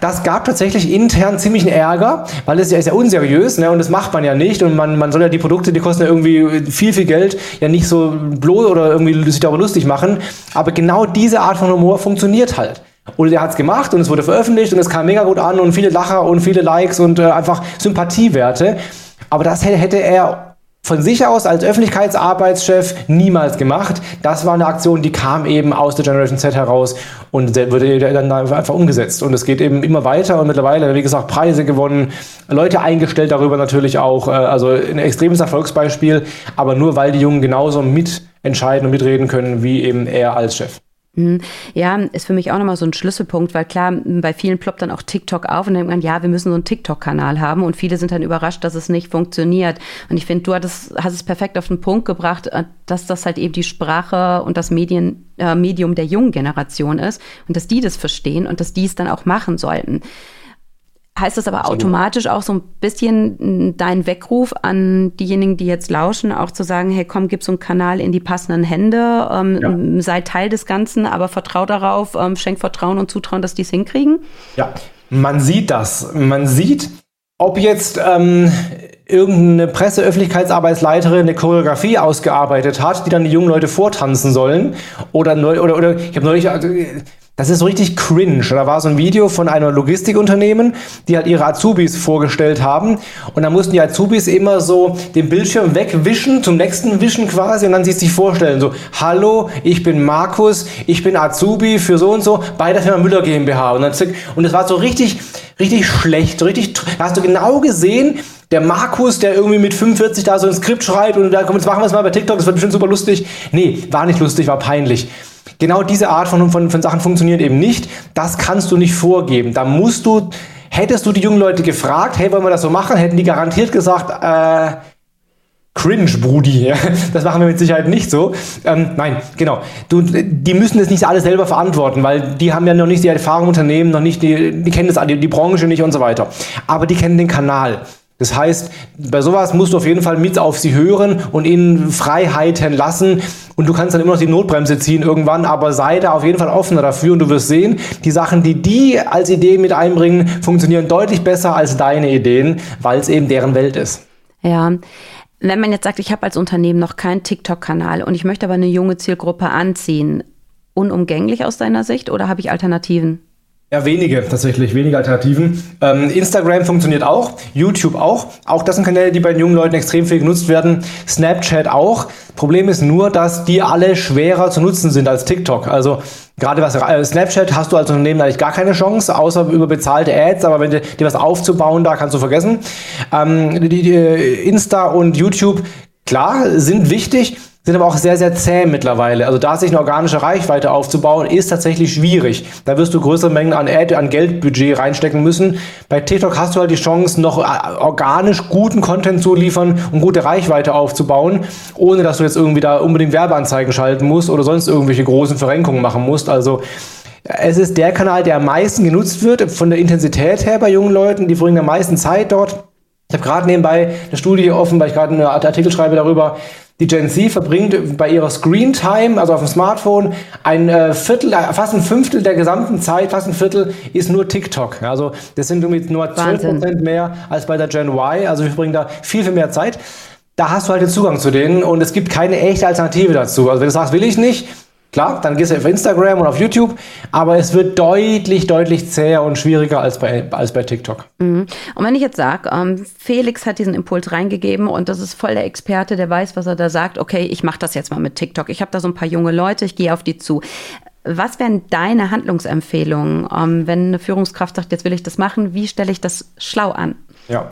Speaker 3: Das gab tatsächlich intern ziemlichen Ärger, weil es ja ist ja unseriös, ne, und das macht man ja nicht und man, man soll ja die Produkte, die kosten ja irgendwie viel, viel Geld, ja nicht so bloß oder irgendwie sich darüber lustig machen. Aber genau diese Art von Humor funktioniert halt. Und er hat es gemacht und es wurde veröffentlicht und es kam mega gut an und viele Lacher und viele Likes und äh, einfach Sympathiewerte. Aber das hätte er von sich aus als Öffentlichkeitsarbeitschef niemals gemacht. Das war eine Aktion, die kam eben aus der Generation Z heraus und wurde dann einfach umgesetzt. Und es geht eben immer weiter und mittlerweile, wie gesagt, Preise gewonnen, Leute eingestellt darüber natürlich auch. Äh, also ein extremes Erfolgsbeispiel, aber nur weil die Jungen genauso mitentscheiden und mitreden können wie eben er als Chef.
Speaker 1: Mhm. Ja, ist für mich auch nochmal so ein Schlüsselpunkt, weil klar, bei vielen ploppt dann auch TikTok auf und denkt man, ja, wir müssen so einen TikTok-Kanal haben und viele sind dann überrascht, dass es nicht funktioniert. Und ich finde, du hattest, hast es perfekt auf den Punkt gebracht, äh, dass das halt eben die Sprache und das Medien, äh, Medium der jungen Generation ist und dass die das verstehen und dass die es dann auch machen sollten. Heißt das aber automatisch auch so ein bisschen dein Weckruf an diejenigen, die jetzt lauschen, auch zu sagen, hey, komm, gib so einen Kanal in die passenden Hände, ähm, ja. sei Teil des Ganzen, aber vertrau darauf, ähm, schenk Vertrauen und Zutrauen, dass die es hinkriegen?
Speaker 3: Ja, man sieht das. Man sieht, ob jetzt ähm, irgendeine Presseöffentlichkeitsarbeitsleiterin eine Choreografie ausgearbeitet hat, die dann die jungen Leute vortanzen sollen. Oder, oder, oder ich habe neulich, also, das ist so richtig cringe. Da war so ein Video von einer Logistikunternehmen, die halt ihre Azubis vorgestellt haben. Und da mussten die Azubis immer so den Bildschirm wegwischen, zum nächsten Wischen quasi, und dann sich sich vorstellen. So, hallo, ich bin Markus, ich bin Azubi für so und so bei der Firma Müller GmbH. Und, dann, und das war so richtig, richtig schlecht, richtig, da hast du genau gesehen, der Markus, der irgendwie mit 45 da so ein Skript schreibt und da komm, jetzt machen wir es mal bei TikTok, das wird bestimmt super lustig. Nee, war nicht lustig, war peinlich. Genau diese Art von, von, von Sachen funktioniert eben nicht. Das kannst du nicht vorgeben. Da musst du, hättest du die jungen Leute gefragt, hey, wollen wir das so machen, hätten die garantiert gesagt, äh, Cringe, Brudi. Das machen wir mit Sicherheit nicht so. Ähm, nein, genau. Du, die müssen das nicht alles selber verantworten, weil die haben ja noch nicht die Erfahrung im Unternehmen, noch nicht die, die kennen das, die, die Branche nicht und so weiter. Aber die kennen den Kanal. Das heißt, bei sowas musst du auf jeden Fall mit auf sie hören und ihnen Freiheiten lassen. Und du kannst dann immer noch die Notbremse ziehen irgendwann, aber sei da auf jeden Fall offener dafür und du wirst sehen, die Sachen, die die als Idee mit einbringen, funktionieren deutlich besser als deine Ideen, weil es eben deren Welt ist.
Speaker 1: Ja. Wenn man jetzt sagt, ich habe als Unternehmen noch keinen TikTok-Kanal und ich möchte aber eine junge Zielgruppe anziehen, unumgänglich aus deiner Sicht oder habe ich Alternativen?
Speaker 3: Ja, wenige tatsächlich, wenige Alternativen. Ähm, Instagram funktioniert auch, YouTube auch. Auch das sind Kanäle, die bei den jungen Leuten extrem viel genutzt werden. Snapchat auch. Problem ist nur, dass die alle schwerer zu nutzen sind als TikTok. Also gerade was äh, Snapchat hast du als Unternehmen eigentlich gar keine Chance, außer über bezahlte Ads. Aber wenn dir was aufzubauen, da kannst du vergessen. Ähm, die, die Insta und YouTube klar, sind wichtig, sind aber auch sehr, sehr zäh mittlerweile. Also da sich eine organische Reichweite aufzubauen, ist tatsächlich schwierig. Da wirst du größere Mengen an, Ad, an Geldbudget reinstecken müssen. Bei TikTok hast du halt die Chance, noch äh, organisch guten Content zu liefern und gute Reichweite aufzubauen, ohne dass du jetzt irgendwie da unbedingt Werbeanzeigen schalten musst oder sonst irgendwelche großen Verrenkungen machen musst. Also es ist der Kanal, der am meisten genutzt wird, von der Intensität her bei jungen Leuten. Die verbringen am meisten Zeit dort. Ich habe gerade nebenbei eine Studie offen, weil ich gerade einen Artikel schreibe darüber, die Gen Z verbringt bei ihrer Screen Time, also auf dem Smartphone, ein äh, Viertel, äh, fast ein Fünftel der gesamten Zeit, fast ein Viertel ist nur TikTok. Also das sind irgendwie nur 12 Prozent mehr als bei der Gen Y. Also wir verbringen da viel, viel mehr Zeit. Da hast du halt den Zugang zu denen und es gibt keine echte Alternative dazu. Also wenn du sagst, will ich nicht, Klar, dann gehst du auf Instagram und auf YouTube, aber es wird deutlich, deutlich zäher und schwieriger als bei, als bei TikTok.
Speaker 1: Mhm. Und wenn ich jetzt sage, ähm, Felix hat diesen Impuls reingegeben und das ist voll der Experte, der weiß, was er da sagt, okay, ich mache das jetzt mal mit TikTok. Ich habe da so ein paar junge Leute, ich gehe auf die zu. Was wären deine Handlungsempfehlungen, ähm, wenn eine Führungskraft sagt, jetzt will ich das machen, wie stelle ich das schlau an?
Speaker 3: Ja,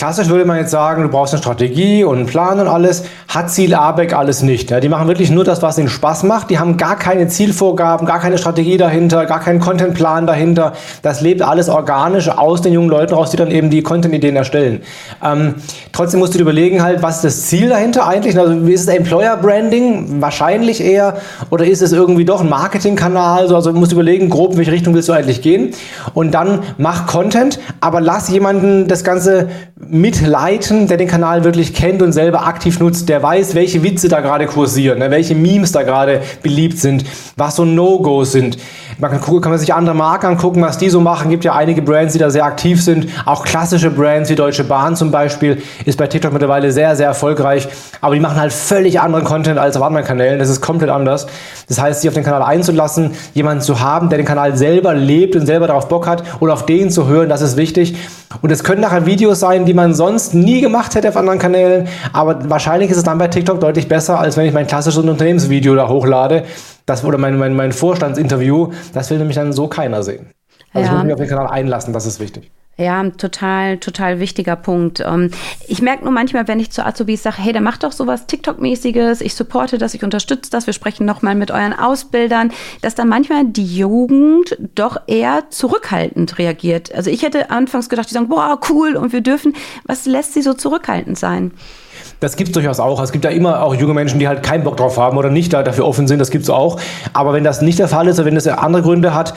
Speaker 3: Klassisch würde man jetzt sagen, du brauchst eine Strategie und einen Plan und alles. Hat Ziel ABEC alles nicht. Ja, die machen wirklich nur das, was ihnen Spaß macht. Die haben gar keine Zielvorgaben, gar keine Strategie dahinter, gar keinen Contentplan dahinter. Das lebt alles organisch aus den jungen Leuten raus, die dann eben die Content-Ideen erstellen. Ähm, trotzdem musst du dir überlegen halt, was ist das Ziel dahinter eigentlich? Also ist es Employer Branding? Wahrscheinlich eher. Oder ist es irgendwie doch ein Marketingkanal? Also du musst überlegen, grob, in welche Richtung willst du eigentlich gehen? Und dann mach Content, aber lass jemanden das Ganze mitleiten, der den Kanal wirklich kennt und selber aktiv nutzt, der weiß, welche Witze da gerade kursieren, ne, welche Memes da gerade beliebt sind, was so No-Gos sind. Man kann, gucken, kann man sich andere Marken angucken, was die so machen. Gibt ja einige Brands, die da sehr aktiv sind. Auch klassische Brands wie Deutsche Bahn zum Beispiel ist bei TikTok mittlerweile sehr, sehr erfolgreich. Aber die machen halt völlig anderen Content als auf anderen Kanälen. Das ist komplett anders. Das heißt, sich auf den Kanal einzulassen, jemanden zu haben, der den Kanal selber lebt und selber darauf Bock hat oder auf den zu hören, das ist wichtig. Und es können nachher Videos sein, die man sonst nie gemacht hätte auf anderen Kanälen. Aber wahrscheinlich ist es dann bei TikTok deutlich besser, als wenn ich mein klassisches Unternehmensvideo da hochlade. Das wurde mein, mein, mein Vorstandsinterview. Das will nämlich dann so keiner sehen. Also ja. ich muss mich auf den Kanal einlassen, das ist wichtig.
Speaker 1: Ja, total, total wichtiger Punkt. Ähm, ich merke nur manchmal, wenn ich zu Azubis sage, hey, der macht doch sowas TikTok-mäßiges, ich supporte das, ich unterstütze das, wir sprechen nochmal mit euren Ausbildern, dass dann manchmal die Jugend doch eher zurückhaltend reagiert. Also ich hätte anfangs gedacht, die sagen, boah, cool und wir dürfen. Was lässt sie so zurückhaltend sein?
Speaker 3: Das gibt es durchaus auch. Es gibt ja immer auch junge Menschen, die halt keinen Bock drauf haben oder nicht dafür offen sind. Das gibt es auch. Aber wenn das nicht der Fall ist oder wenn das andere Gründe hat,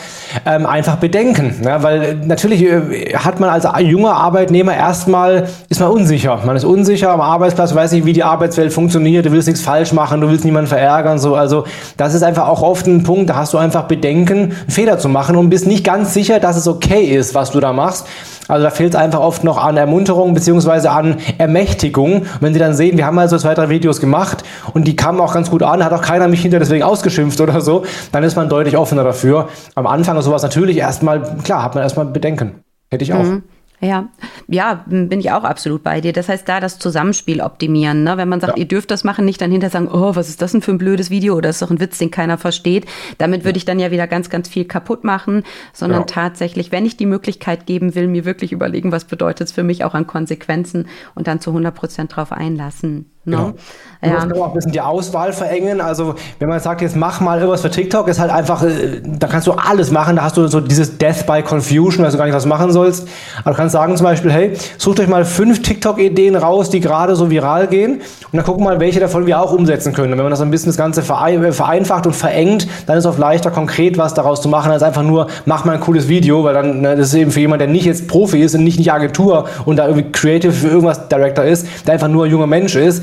Speaker 3: ähm, einfach bedenken. Ja, weil natürlich äh, hat man als junger Arbeitnehmer erstmal, ist man unsicher. Man ist unsicher am Arbeitsplatz, weiß nicht, wie die Arbeitswelt funktioniert. Du willst nichts falsch machen, du willst niemanden verärgern. So. Also das ist einfach auch oft ein Punkt, da hast du einfach Bedenken, Fehler zu machen und bist nicht ganz sicher, dass es okay ist, was du da machst. Also da fehlt es einfach oft noch an Ermunterung beziehungsweise an Ermächtigung. Und wenn sie dann sehen, wir haben also zwei, drei Videos gemacht und die kamen auch ganz gut an, hat auch keiner mich hinter deswegen ausgeschimpft oder so, dann ist man deutlich offener dafür. Am Anfang ist sowas natürlich erstmal, klar, hat man erstmal Bedenken. Hätte ich auch. Mhm.
Speaker 1: Ja, ja, bin ich auch absolut bei dir. Das heißt, da das Zusammenspiel optimieren. Ne? Wenn man sagt, ja. ihr dürft das machen, nicht dann hinterher sagen, oh, was ist das denn für ein blödes Video oder ist doch ein Witz, den keiner versteht. Damit würde ich dann ja wieder ganz, ganz viel kaputt machen, sondern ja. tatsächlich, wenn ich die Möglichkeit geben will, mir wirklich überlegen, was bedeutet es für mich auch an Konsequenzen und dann zu 100 Prozent drauf einlassen.
Speaker 3: Ne? Genau. Du ja. musst auch ein bisschen die Auswahl verengen. Also wenn man sagt, jetzt mach mal irgendwas für TikTok, ist halt einfach, äh, da kannst du alles machen. Da hast du so dieses Death by Confusion, dass du gar nicht was machen sollst. Aber du kannst sagen zum Beispiel, hey, sucht euch mal fünf TikTok-Ideen raus, die gerade so viral gehen. Und dann gucken mal, welche davon wir auch umsetzen können. Und wenn man das ein bisschen das Ganze vereinfacht und verengt, dann ist es auch leichter, konkret was daraus zu machen, als einfach nur, mach mal ein cooles Video, weil dann, ne, das ist eben für jemanden, der nicht jetzt Profi ist und nicht, nicht Agentur und da irgendwie Creative für irgendwas Director ist, der einfach nur ein junger Mensch ist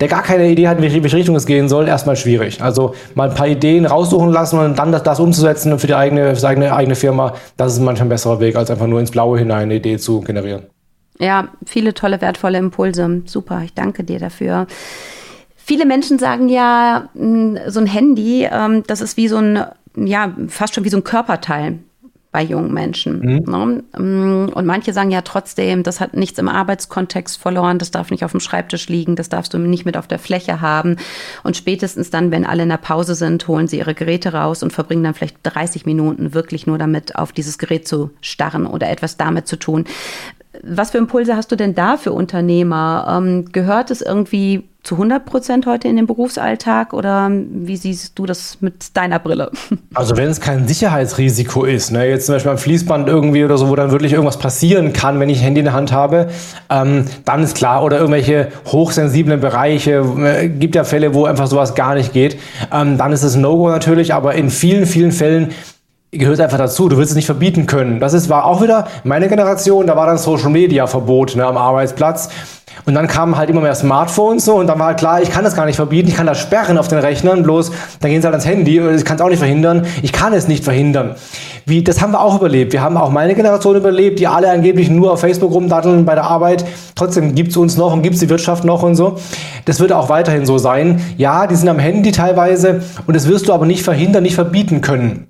Speaker 3: der gar keine Idee hat, in welche Richtung es gehen soll, erstmal schwierig. Also mal ein paar Ideen raussuchen lassen und dann das, das umzusetzen für die eigene, für die eigene, Firma, das ist manchmal ein besserer Weg, als einfach nur ins Blaue hinein eine Idee zu generieren.
Speaker 1: Ja, viele tolle, wertvolle Impulse. Super, ich danke dir dafür. Viele Menschen sagen ja, so ein Handy, ähm, das ist wie so ein, ja, fast schon wie so ein Körperteil bei jungen Menschen. Mhm. Ne? Mm, und manche sagen ja trotzdem, das hat nichts im Arbeitskontext verloren, das darf nicht auf dem Schreibtisch liegen, das darfst du nicht mit auf der Fläche haben. Und spätestens dann, wenn alle in der Pause sind, holen sie ihre Geräte raus und verbringen dann vielleicht 30 Minuten wirklich nur damit, auf dieses Gerät zu starren oder etwas damit zu tun. Was für Impulse hast du denn da für Unternehmer? Ähm, gehört es irgendwie zu 100 Prozent heute in den Berufsalltag oder wie siehst du das mit deiner Brille?
Speaker 3: Also wenn es kein Sicherheitsrisiko ist, ne, jetzt zum Beispiel am Fließband irgendwie oder so, wo dann wirklich irgendwas passieren kann, wenn ich Handy in der Hand habe, ähm, dann ist klar, oder irgendwelche hochsensiblen Bereiche, äh, gibt ja Fälle, wo einfach sowas gar nicht geht, ähm, dann ist es No-Go natürlich, aber in vielen, vielen Fällen gehört einfach dazu. Du willst es nicht verbieten können. Das ist, war auch wieder meine Generation, da war dann Social Media Verbot ne, am Arbeitsplatz. Und dann kamen halt immer mehr Smartphones so und dann war halt klar, ich kann das gar nicht verbieten, ich kann das sperren auf den Rechnern, bloß dann gehen sie halt ans Handy und ich kann es auch nicht verhindern. Ich kann es nicht verhindern. Wie, das haben wir auch überlebt. Wir haben auch meine Generation überlebt, die alle angeblich nur auf Facebook rumdatteln bei der Arbeit. Trotzdem gibt es uns noch und gibt es die Wirtschaft noch und so. Das wird auch weiterhin so sein. Ja, die sind am Handy teilweise und das wirst du aber nicht verhindern, nicht verbieten können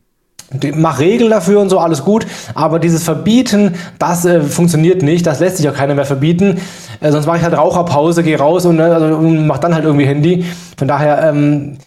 Speaker 3: mach Regeln dafür und so, alles gut. Aber dieses Verbieten, das äh, funktioniert nicht. Das lässt sich auch keiner mehr verbieten. Äh, sonst mache ich halt Raucherpause, gehe raus und, äh, also, und mach dann halt irgendwie Handy. Von daher, ähm,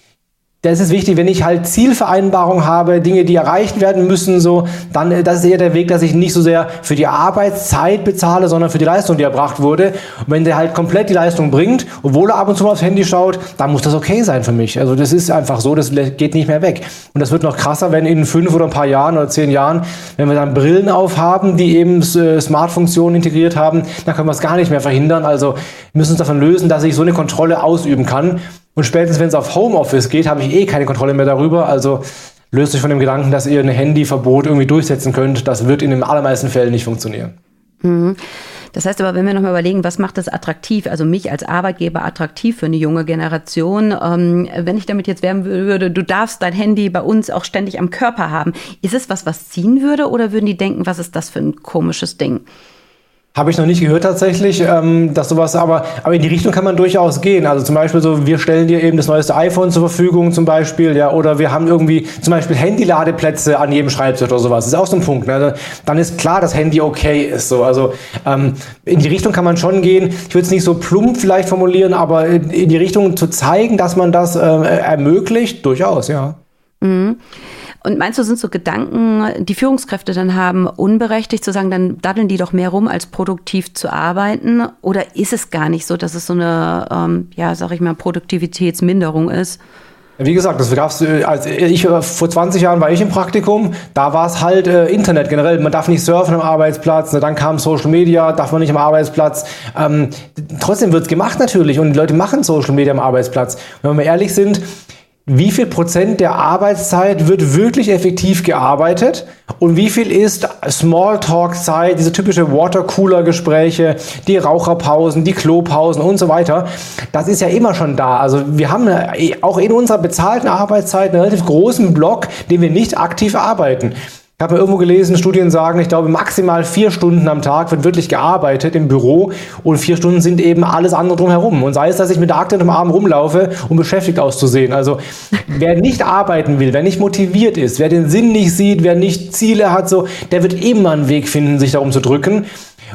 Speaker 3: das ist wichtig, wenn ich halt Zielvereinbarungen habe, Dinge, die erreicht werden müssen, so, dann äh, das ist eher der Weg, dass ich nicht so sehr für die Arbeitszeit bezahle, sondern für die Leistung, die erbracht wurde. Und wenn der halt komplett die Leistung bringt, obwohl er ab und zu mal aufs Handy schaut, dann muss das okay sein für mich. Also das ist einfach so, das geht nicht mehr weg. Und das wird noch krasser, wenn in fünf oder ein paar Jahren oder zehn Jahren, wenn wir dann Brillen aufhaben, die eben äh, Smart-Funktionen integriert haben, dann können wir es gar nicht mehr verhindern. Also müssen uns davon lösen, dass ich so eine Kontrolle ausüben kann. Und spätestens, wenn es auf Homeoffice geht, habe ich eh keine Kontrolle mehr darüber. Also löst euch von dem Gedanken, dass ihr ein Handyverbot irgendwie durchsetzen könnt. Das wird in den allermeisten Fällen nicht funktionieren.
Speaker 1: Mhm. Das heißt aber, wenn wir nochmal überlegen, was macht das attraktiv, also mich als Arbeitgeber attraktiv für eine junge Generation, ähm, wenn ich damit jetzt werben würde, du darfst dein Handy bei uns auch ständig am Körper haben, ist es was, was ziehen würde oder würden die denken, was ist das für ein komisches Ding?
Speaker 3: Habe ich noch nicht gehört tatsächlich, ähm, dass sowas, aber, aber in die Richtung kann man durchaus gehen. Also zum Beispiel so, wir stellen dir eben das neueste iPhone zur Verfügung zum Beispiel, ja, oder wir haben irgendwie zum Beispiel Handyladeplätze an jedem Schreibtisch oder sowas. Das ist auch so ein Punkt. Ne? Also, dann ist klar, dass Handy okay ist. So. Also ähm, in die Richtung kann man schon gehen. Ich würde es nicht so plump vielleicht formulieren, aber in, in die Richtung zu zeigen, dass man das äh, ermöglicht, durchaus, ja.
Speaker 1: Mhm. Und meinst du, sind so Gedanken, die Führungskräfte dann haben, unberechtigt zu sagen, dann daddeln die doch mehr rum, als produktiv zu arbeiten? Oder ist es gar nicht so, dass es so eine, ähm, ja, sag ich mal, Produktivitätsminderung ist?
Speaker 3: Wie gesagt, das gab's, äh, als ich äh, vor 20 Jahren war ich im Praktikum, da war es halt äh, Internet generell. Man darf nicht surfen am Arbeitsplatz, ne, dann kam Social Media, darf man nicht am Arbeitsplatz. Ähm, trotzdem wird's gemacht natürlich und die Leute machen Social Media am Arbeitsplatz. wenn wir mal ehrlich sind, wie viel Prozent der Arbeitszeit wird wirklich effektiv gearbeitet und wie viel ist Smalltalk-Zeit, diese typische Watercooler-Gespräche, die Raucherpausen, die Klopausen und so weiter. Das ist ja immer schon da. Also wir haben auch in unserer bezahlten Arbeitszeit einen relativ großen Block, den wir nicht aktiv arbeiten. Ich habe irgendwo gelesen, Studien sagen, ich glaube, maximal vier Stunden am Tag wird wirklich gearbeitet im Büro und vier Stunden sind eben alles andere drumherum. Und sei es, dass ich mit der Akte am Arm rumlaufe, um beschäftigt auszusehen. Also wer nicht arbeiten will, wer nicht motiviert ist, wer den Sinn nicht sieht, wer nicht Ziele hat, so, der wird immer einen Weg finden, sich darum zu drücken.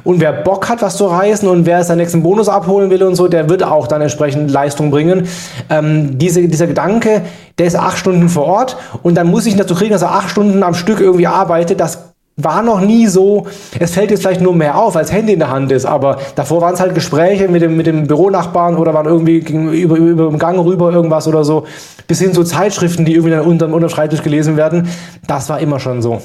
Speaker 3: Und wer Bock hat, was zu reißen und wer seinen nächsten Bonus abholen will und so, der wird auch dann entsprechend Leistung bringen. Ähm, diese, dieser Gedanke, der ist acht Stunden vor Ort und dann muss ich ihn dazu kriegen, dass er acht Stunden am Stück irgendwie arbeitet. Das war noch nie so, es fällt jetzt vielleicht nur mehr auf, als Handy in der Hand ist, aber davor waren es halt Gespräche mit dem, mit dem Büronachbarn oder waren irgendwie über, über den Gang rüber irgendwas oder so, bis hin zu Zeitschriften, die irgendwie dann unterm, unterm Schreibtisch gelesen werden. Das war immer schon so.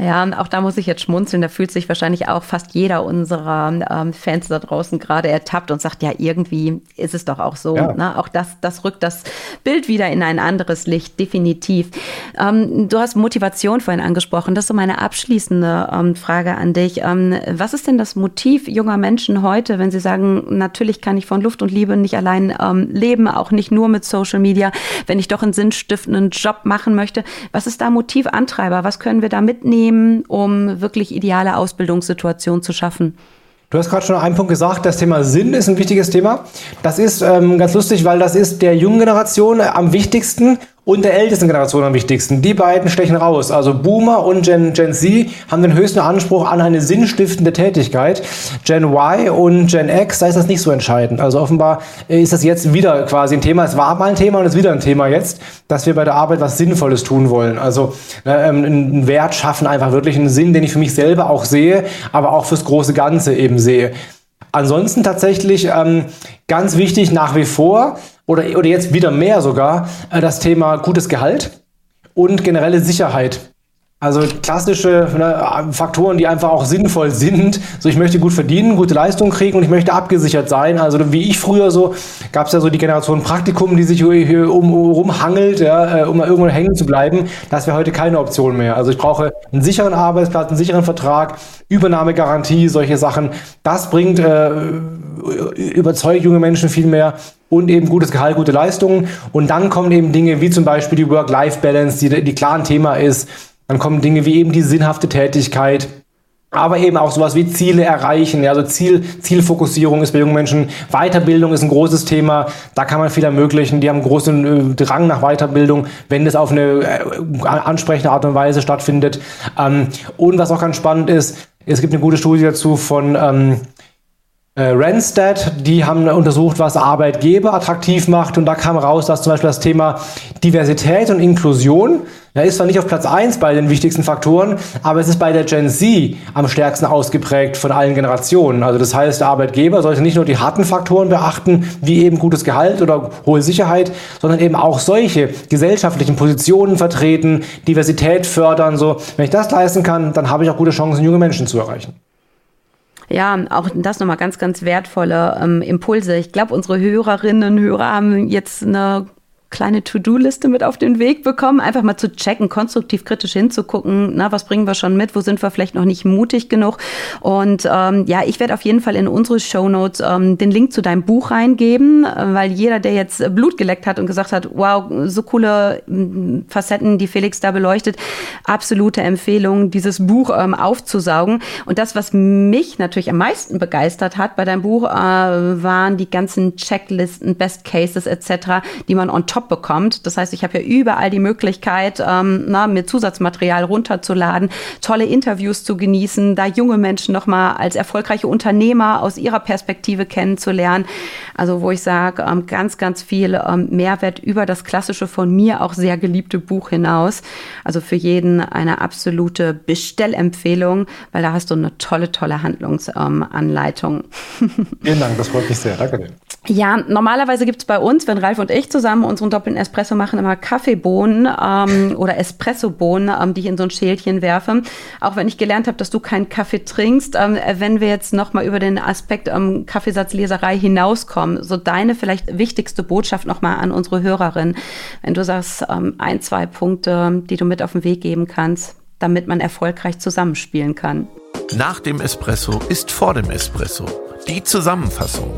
Speaker 1: Ja, auch da muss ich jetzt schmunzeln. Da fühlt sich wahrscheinlich auch fast jeder unserer ähm, Fans da draußen gerade ertappt und sagt, ja, irgendwie ist es doch auch so. Ja. Ne? Auch das, das rückt das Bild wieder in ein anderes Licht, definitiv. Ähm, du hast Motivation vorhin angesprochen. Das ist so meine abschließende ähm, Frage an dich. Ähm, was ist denn das Motiv junger Menschen heute, wenn sie sagen, natürlich kann ich von Luft und Liebe nicht allein ähm, leben, auch nicht nur mit Social Media, wenn ich doch einen sinnstiftenden Job machen möchte? Was ist da Motivantreiber? Was können wir da mitnehmen? Nehmen, um wirklich ideale Ausbildungssituationen zu schaffen?
Speaker 3: Du hast gerade schon einen Punkt gesagt, das Thema Sinn ist ein wichtiges Thema. Das ist ähm, ganz lustig, weil das ist der jungen Generation am wichtigsten und der ältesten Generation am wichtigsten. Die beiden stechen raus. Also Boomer und Gen, Gen Z haben den höchsten Anspruch an eine sinnstiftende Tätigkeit. Gen Y und Gen X, da ist das nicht so entscheidend. Also offenbar ist das jetzt wieder quasi ein Thema. Es war mal ein Thema und ist wieder ein Thema jetzt, dass wir bei der Arbeit was Sinnvolles tun wollen. Also ne, ähm, einen Wert schaffen, einfach wirklich einen Sinn, den ich für mich selber auch sehe, aber auch fürs große Ganze eben sehe. Ansonsten tatsächlich ähm, ganz wichtig nach wie vor oder, oder jetzt wieder mehr sogar äh, das Thema gutes Gehalt und generelle Sicherheit. Also klassische ne, Faktoren, die einfach auch sinnvoll sind. So, ich möchte gut verdienen, gute Leistung kriegen und ich möchte abgesichert sein. Also wie ich früher so, gab es ja so die Generation Praktikum, die sich hier um, rumhangelt, ja, äh, um irgendwo hängen zu bleiben. Das wäre heute keine Option mehr. Also ich brauche einen sicheren Arbeitsplatz, einen sicheren Vertrag, Übernahmegarantie, solche Sachen. Das bringt, äh, überzeugt junge Menschen viel mehr und eben gutes Gehalt, gute Leistungen. Und dann kommen eben Dinge wie zum Beispiel die Work-Life-Balance, die, die klar ein Thema ist dann kommen Dinge wie eben die sinnhafte Tätigkeit, aber eben auch sowas wie Ziele erreichen. Ja, also Ziel, Zielfokussierung ist bei jungen Menschen. Weiterbildung ist ein großes Thema. Da kann man viel ermöglichen. Die haben einen großen äh, Drang nach Weiterbildung, wenn das auf eine äh, ansprechende Art und Weise stattfindet. Ähm, und was auch ganz spannend ist, es gibt eine gute Studie dazu von ähm, äh, Randstad, die haben untersucht, was Arbeitgeber attraktiv macht und da kam raus, dass zum Beispiel das Thema Diversität und Inklusion, ja, ist zwar nicht auf Platz eins bei den wichtigsten Faktoren, aber es ist bei der Gen Z am stärksten ausgeprägt von allen Generationen. Also das heißt, der Arbeitgeber sollte nicht nur die harten Faktoren beachten, wie eben gutes Gehalt oder hohe Sicherheit, sondern eben auch solche gesellschaftlichen Positionen vertreten, Diversität fördern, so. Wenn ich das leisten kann, dann habe ich auch gute Chancen, junge Menschen zu erreichen.
Speaker 1: Ja, auch das nochmal ganz, ganz wertvolle ähm, Impulse. Ich glaube, unsere Hörerinnen und Hörer haben jetzt eine kleine To-Do-Liste mit auf den Weg bekommen, einfach mal zu checken, konstruktiv kritisch hinzugucken, na, was bringen wir schon mit, wo sind wir vielleicht noch nicht mutig genug. Und ähm, ja, ich werde auf jeden Fall in unsere Show Notes ähm, den Link zu deinem Buch reingeben, weil jeder, der jetzt Blut geleckt hat und gesagt hat, wow, so coole Facetten, die Felix da beleuchtet, absolute Empfehlung, dieses Buch ähm, aufzusaugen. Und das, was mich natürlich am meisten begeistert hat bei deinem Buch, äh, waren die ganzen Checklisten, Best Cases etc., die man on top Shop bekommt. Das heißt, ich habe ja überall die Möglichkeit, ähm, na, mir Zusatzmaterial runterzuladen, tolle Interviews zu genießen, da junge Menschen nochmal als erfolgreiche Unternehmer aus ihrer Perspektive kennenzulernen. Also wo ich sage, ähm, ganz, ganz viel ähm, Mehrwert über das klassische von mir auch sehr geliebte Buch hinaus. Also für jeden eine absolute Bestellempfehlung, weil da hast du eine tolle, tolle Handlungsanleitung.
Speaker 3: Vielen Dank, das freut mich sehr. Danke dir.
Speaker 1: Ja, normalerweise gibt es bei uns, wenn Ralf und ich zusammen unseren doppelten Espresso machen, immer Kaffeebohnen ähm, oder Espressobohnen, ähm, die ich in so ein Schälchen werfe. Auch wenn ich gelernt habe, dass du keinen Kaffee trinkst, ähm, wenn wir jetzt nochmal über den Aspekt ähm, Kaffeesatzleserei hinauskommen, so deine vielleicht wichtigste Botschaft nochmal an unsere Hörerin, wenn du sagst, ähm, ein, zwei Punkte, die du mit auf den Weg geben kannst, damit man erfolgreich zusammenspielen kann.
Speaker 2: Nach dem Espresso ist vor dem Espresso. Die Zusammenfassung.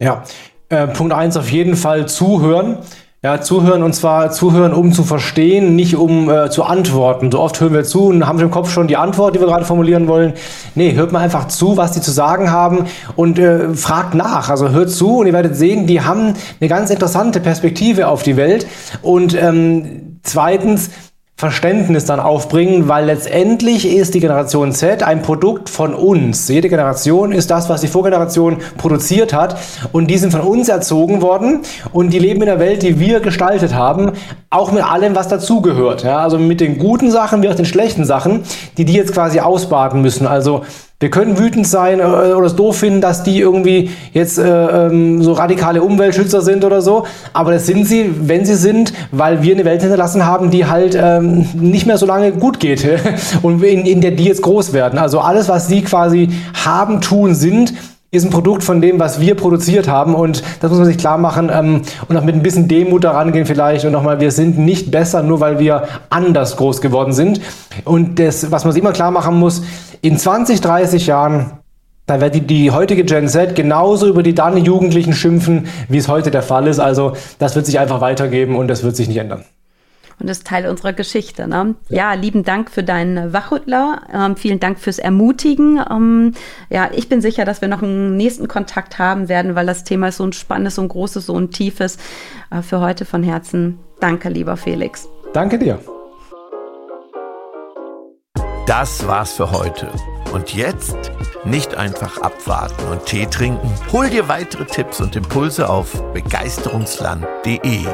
Speaker 3: Ja, äh, Punkt eins auf jeden Fall zuhören. Ja, zuhören und zwar zuhören, um zu verstehen, nicht um äh, zu antworten. So oft hören wir zu und haben im Kopf schon die Antwort, die wir gerade formulieren wollen. Nee, hört mal einfach zu, was die zu sagen haben und äh, fragt nach. Also hört zu und ihr werdet sehen, die haben eine ganz interessante Perspektive auf die Welt. Und ähm, zweitens, Verständnis dann aufbringen, weil letztendlich ist die Generation Z ein Produkt von uns. Jede Generation ist das, was die Vorgeneration produziert hat und die sind von uns erzogen worden und die leben in der Welt, die wir gestaltet haben, auch mit allem, was dazugehört. Ja, also mit den guten Sachen wie auch den schlechten Sachen, die die jetzt quasi ausbaden müssen. Also wir können wütend sein äh, oder es doof finden, dass die irgendwie jetzt äh, ähm, so radikale Umweltschützer sind oder so. Aber das sind sie, wenn sie sind, weil wir eine Welt hinterlassen haben, die halt ähm, nicht mehr so lange gut geht und in, in der die jetzt groß werden. Also alles, was sie quasi haben, tun, sind, ist ein Produkt von dem, was wir produziert haben und das muss man sich klar machen ähm, und auch mit ein bisschen Demut daran gehen vielleicht und nochmal, wir sind nicht besser, nur weil wir anders groß geworden sind und das, was man sich immer klar machen muss, in 20, 30 Jahren da wird die, die heutige Gen Z genauso über die dann Jugendlichen schimpfen, wie es heute der Fall ist. Also das wird sich einfach weitergeben und das wird sich nicht ändern
Speaker 1: und ist Teil unserer Geschichte. Ne? Ja. ja. lieben Dank für deinen Wachrüttler. Ähm, vielen Dank fürs Ermutigen. Ähm, ja, ich bin sicher, dass wir noch einen nächsten Kontakt haben werden, weil das Thema ist so ein spannendes, so ein großes, so ein tiefes. Äh, für heute von Herzen. Danke, lieber Felix.
Speaker 3: Danke dir.
Speaker 2: Das war's für heute. Und jetzt nicht einfach abwarten und Tee trinken. Hol dir weitere Tipps und Impulse auf begeisterungsland.de.